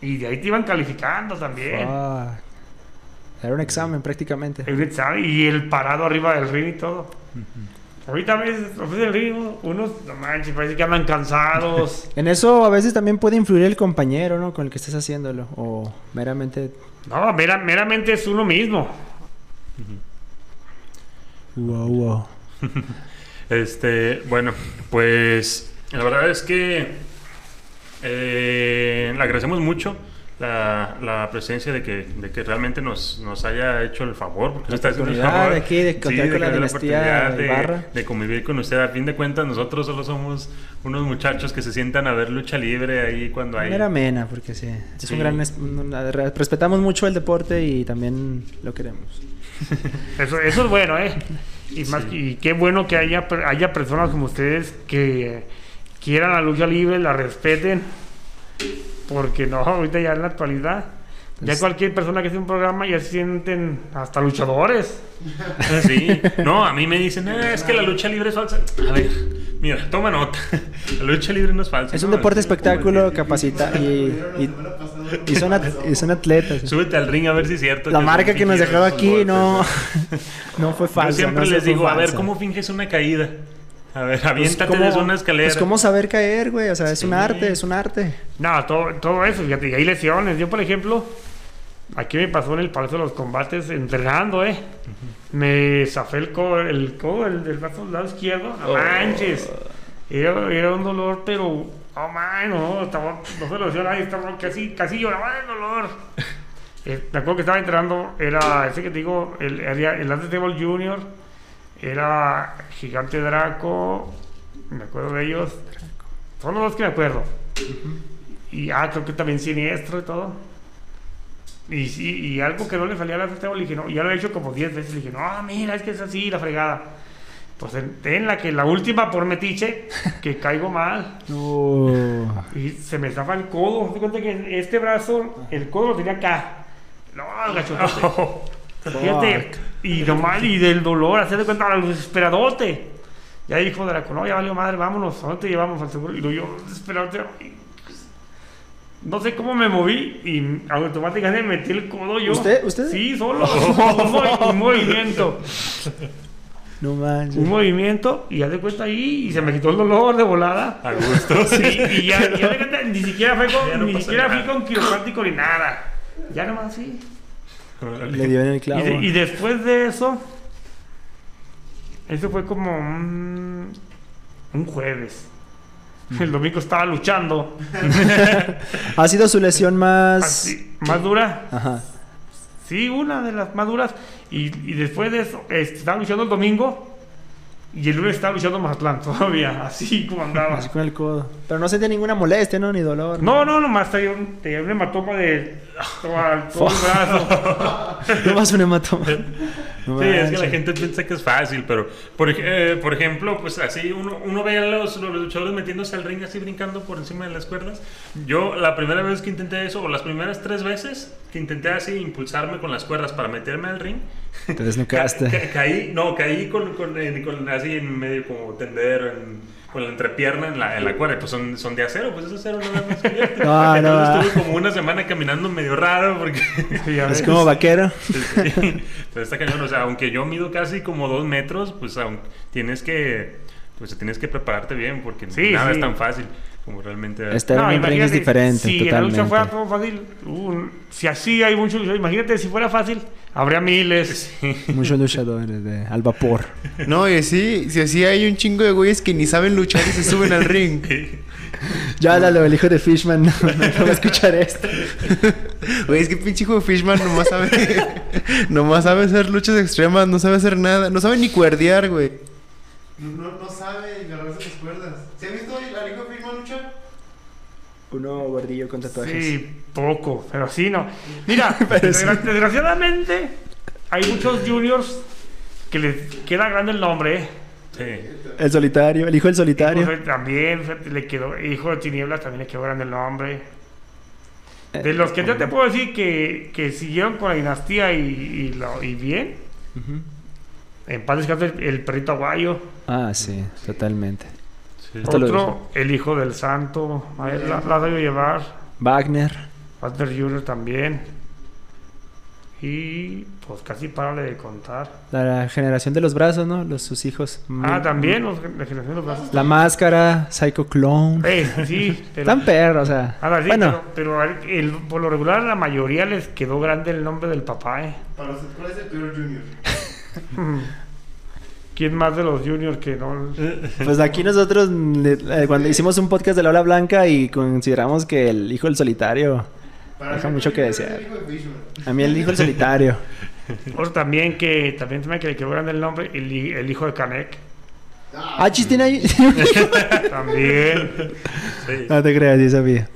Y de ahí te iban calificando también. Fuck. Era un examen prácticamente. El examen Y el parado arriba del ring y todo. Ahorita a veces, a veces el ring, unos, no manches, parece que andan cansados. En eso a veces también puede influir el compañero, ¿no? Con el que estés haciéndolo. O meramente. no, mera- meramente es uno mismo. Wow, wow. Este, bueno, pues la verdad es que eh, le agradecemos mucho la, la presencia de que, de que realmente nos, nos haya hecho el favor, porque nos está haciendo el oportunidad favor. aquí de contar con la dinastía oportunidad de, Ibarra. de convivir con usted. A fin de cuentas, nosotros solo somos unos muchachos que se sientan a ver lucha libre ahí cuando hay... Mera mena, porque sí. Es Sí. un gran. respetamos mucho el deporte y también lo queremos. Eso, eso es bueno, ¿eh? Y, más, y qué bueno que haya, haya personas como ustedes que quieran la lucha libre, la respeten. Porque no, ahorita ya en la actualidad, ya cualquier persona que hace un programa ya se sienten hasta luchadores. Sí, no, a mí me dicen, "Ah, es que la lucha libre es falsa. A ver, mira, toma nota. La lucha libre no es falsa. Es un No, deporte es- espectáculo, capacita y, y, y son, at- y son atletas. Súbete al ring a ver si es cierto. La marca que nos esos aquí no, no fue falsa. Yo siempre no les digo, a ver, falsa. ¿cómo finges una caída? A ver, Pues, aviéntate ¿cómo- desde una escalera. Pues cómo saber caer, güey. O sea, es un Sí. arte, es un arte. No, todo, todo eso, fíjate, y hay lesiones. Yo, por ejemplo, aquí me pasó en el Palacio de los Combates entrenando, ¿eh? Me zafé el codo, el codo del, del brazo del lado izquierdo. No Oh. manches. Era, era un dolor, pero. Oh, man, no, estaba, no se lo decía a nadie, estaba casi, casi lloraba del dolor. Eh, me acuerdo que estaba entrenando, era ese que te digo, el, el, el Table Junior, era Gigante Draco, me acuerdo de ellos. Son los dos que me acuerdo. Y ah, creo que también siniestro y todo. Y sí, y algo que no le salía a la Table, le dije, no, ya lo he hecho como 10 veces, le dije, no, mira, es que es así, la fregada. Pues en, en la que la última por metiche, que caigo mal. No. Y se me zafa el codo. Me cuenta que este brazo, el codo lo tenía acá. No, gachotote. Fíjate. Y nomás, y del dolor, hacer de cuenta, lo desesperadote. Ya dijo Draco, no, ya valió madre, vámonos. ¿A dónde te llevamos al seguro? Y lo yo, desesperadote. No sé cómo me moví y automáticamente metí el codo yo. ¿Usted? ¿Usted? Sí, solo. un, mo- un movimiento. No manches. Un movimiento y ya de cuenta ahí y se me quitó el dolor de volada. A gusto. Sí, y ya, y ya de cuenta, ni siquiera fue Ya con, no ni siquiera fui nada. con quiropráctico ni nada. Ya nomás sí. Le dio en el Y, clavo. de- y después de eso, eso fue como un, un jueves. El domingo estaba luchando. ¿Ha sido su lesión más. Así, más dura. Ajá. Sí, una de las más duras. Y, y después de eso, este, estaba luchando el domingo. Y el lunes estaba luchando Mazatlán todavía. Así como andaba. Así con el codo. Pero no sentía ninguna molestia, ¿no? Ni dolor. No, no, nomás tenía un, tenía un hematoma de todo, todo el brazo. No más un hematoma. No Sí, es que la gente piensa que es fácil, pero por, eh, por ejemplo, pues así uno, uno ve a los, los luchadores metiéndose al ring así brincando por encima de las cuerdas. Yo la primera vez que intenté eso, o las primeras tres veces que intenté así impulsarme con las cuerdas para meterme al ring, Te ca- desnucaste. ca- caí, no, caí con, con, con así en medio como tendero, en- con la entrepierna en la, en la cuerda, y pues son, son de acero, pues ese acero no da más que vierte. No, Entonces no. estuve como una semana caminando medio raro porque... Es como vaquero. Sí, sí. Pero está cañón, o sea, aunque yo mido casi como dos metros, pues aun- tienes que, pues tienes que prepararte bien, porque Sí, nada sí. es tan fácil como realmente. Estar en el ring es diferente, Si en la lucha fuera todo fácil, uh, si así hay muchos luchadores, imagínate si fuera fácil, habría miles. Muchos luchadores de, al vapor. No, y sí, si así hay un chingo de güeyes que ni saben luchar y se suben al ring. Ya, Lalo, el hijo de Fishman no, no va a escuchar esto. Güey, es que pinche hijo de Fishman nomás sabe. nomás sabe hacer luchas extremas, no sabe hacer nada. No sabe ni cuerdear, güey. No, no sabe agarrarse las cuerdas. ¿Se ha visto al hijo de Fishman luchar? Uno gordillo con tatuajes. Sí, poco, pero sí no. Mira, desgra- desgraciadamente hay muchos juniors que les queda grande el nombre, ¿eh? Sí. El solitario, el hijo del solitario. Hijo de- también le quedó, hijo de tinieblas también le quedó grande el nombre. Eh, De los que yo te puedo decir que, que siguieron con la dinastía y, y, lo- y bien, Ujú. en paz descanse el, el perrito aguayo. Ah, sí, totalmente. Otro, el hijo del santo. A ver, la, la sabido llevar. Wagner. Walter Jr. también. Y pues casi párale de contar. La generación de los brazos, ¿no? Los, sus hijos. Ah, también, los, la generación de los brazos. La máscara, Psycho Clone. Eh, sí, pero, Están perros, o sea. Ahora sí, bueno, pero, pero el- por lo regular a la mayoría les quedó grande el nombre del papá, ¿eh? Para los ¿cuál es el peor junior? ¿Quién más de los juniors que no? pues aquí nosotros, le- eh, cuando hicimos un podcast de la ola blanca y consideramos que el hijo del solitario. Deja mucho que desear. A mí el hijo del solitario. Otro también que también se me que le quedó grande el nombre, el, el hijo de Canek. Ah, chis, tiene ahí. También. Sí. no te creas, sí sabía.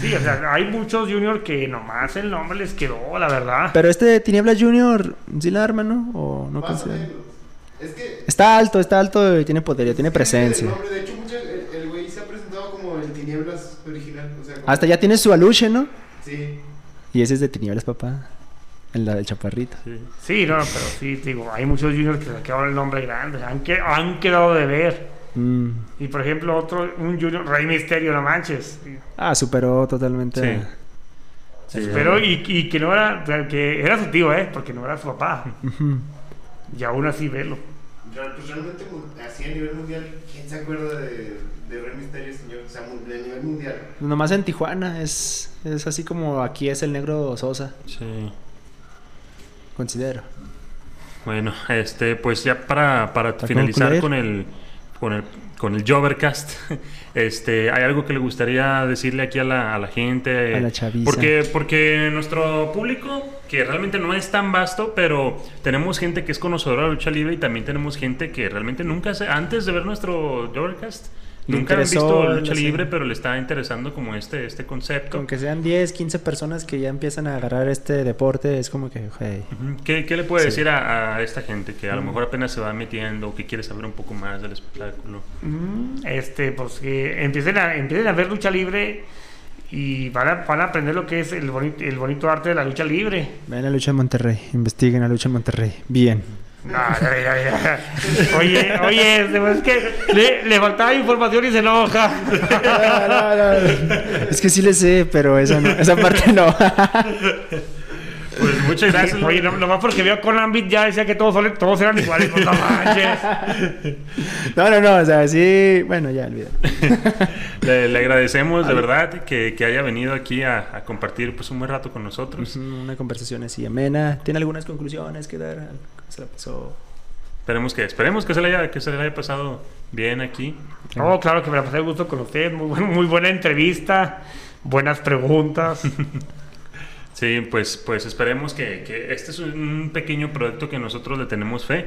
Sí, o sea, hay muchos juniors que nomás el nombre les quedó, la verdad. Pero este de Tinieblas Junior, ¿sí la arma, no? ¿O no considera? menos. Es que. Está alto, está alto y tiene poder, tiene presencia. el nombre, De hecho, mucho- el el güey se ha presentado como el Tinieblas original. O sea, como- Hasta ya tiene su aluche, ¿no? Sí. Y ese es de Tinieblas, papá. El la del chaparrito. Sí. Sí, no, pero sí, digo, hay muchos juniors que le quedaron el nombre grande, han, que, han quedado de ver. Mm. Y por ejemplo, otro, un junior, Rey Misterio, no manches. Ah, superó totalmente. Sí. a- Sí, Pero, y, y que no era, que era su tío, ¿eh? Porque no era su papá. Y aún así, velo. Pues realmente, así a nivel mundial, ¿quién se acuerda de, de Rey Misterio, señor? O sea, a nivel mundial. Nomás en Tijuana es, es así como aquí es el negro Sosa, Sí. Considero. Bueno, este, pues ya para, para, Para finalizar concluir. con el, con el con el Jovercast, este, hay algo que le gustaría decirle aquí a la, a la gente, A la chaviza. porque porque nuestro público que realmente no es tan vasto, pero tenemos gente que es conocedora de la lucha libre y también tenemos gente que realmente nunca se, antes de ver nuestro Jovercast Le nunca han visto lucha libre, pero le está interesando como este este concepto. Con que sean 10, 15 personas que ya empiezan a agarrar este deporte, es como que, hey. ¿Qué, qué le puede Sí. decir a, a esta gente que a lo mejor apenas se va metiendo o que quiere saber un poco más del espectáculo? Este, pues que empiecen a, empiecen a ver lucha libre y van a, van a aprender lo que es el bonito, el bonito arte de la lucha libre. ven a lucha en Monterrey, investiguen la lucha en Monterrey. Bien. Ya, ya, ya. Oye, oye, es que le, le faltaba información y se enoja. Es que sí le sé, pero esa, no, esa parte no. Pues muchas gracias. Oye, no- nomás porque vio con Ambit ya decía que todos, todos eran iguales. pues, no manches. No, no, no, o sea, sí, bueno, ya olvidé. Le, le agradecemos de verdad que, que haya venido aquí a, a compartir pues un buen rato con nosotros. Una conversación así amena. ¿Tiene algunas conclusiones que dar? ¿Cómo se la pasó? Esperemos que esperemos que se le haya que se le haya pasado bien aquí. Oh, claro que me la pasé de gusto con usted. Muy, muy buena entrevista. Buenas preguntas. Sí, pues pues esperemos que, que este es un pequeño proyecto que nosotros le tenemos fe.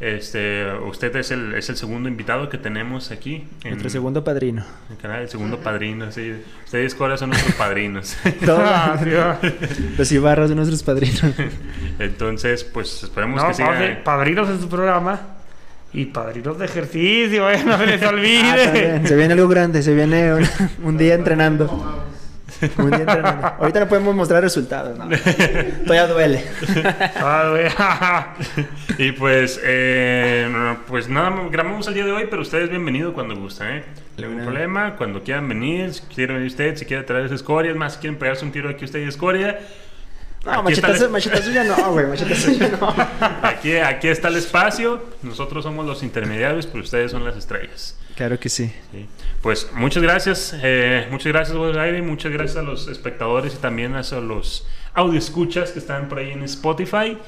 Este, usted es el, es el segundo invitado que tenemos aquí en Nuestro segundo padrino. el canal, el segundo padrino. Sí. Ustedes cuáles son nuestros padrinos. Ah, va. Los Ibarras de nuestros padrinos. Entonces, pues esperemos No, que siga. padre- padrinos en su programa. Y padrinos de ejercicio, ¿eh? No se les Ah, olvide. Se viene algo grande, se viene un, un día entrenando. Un día entrenando. Ahorita no podemos mostrar resultados, ¿no? Todavía duele. Ah, güey. Y pues, eh, pues nada, grabamos el día de hoy, pero ustedes bienvenidos cuando gusten, ¿eh? No hay ningún problema, cuando quieran venir, si quieren venir ustedes, si quieren traer escoria, es más, si quieren pegarse un tiro aquí usted y escoria. No, machetazo, el, machetazo ya no, güey. Machetazo ya no. aquí, aquí está el espacio, nosotros somos los intermediarios, pero ustedes son las estrellas. Claro que sí. Sí. Pues muchas gracias, eh, muchas gracias Voz del Aire, muchas gracias a los espectadores y también a los audio escuchas que están por ahí en Spotify.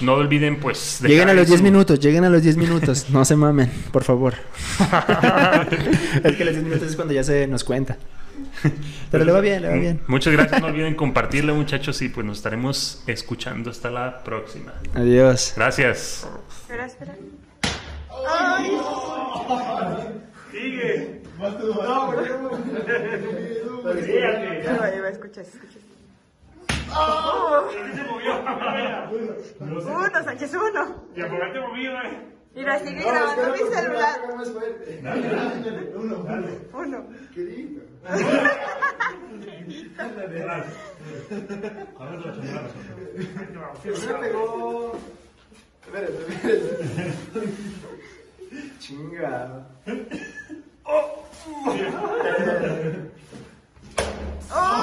No olviden pues... Lleguen a los 10 su- minutos, lleguen a los 10 minutos. No se mamen, por favor. es que los 10 minutos es cuando ya se nos cuenta. Pero le va bien, le va bien. Muchas gracias, no olviden compartirlo muchachos y pues nos estaremos escuchando hasta la próxima. Adiós. Gracias. Espera, espera. Sigue. No, va, escuchas. Uno, Sánchez, uno. Y apagate movido, ¿eh? Mira, sigue grabando mi celular. Uno. 내가 가면서 전화를 했어. 친구야. 어. 어.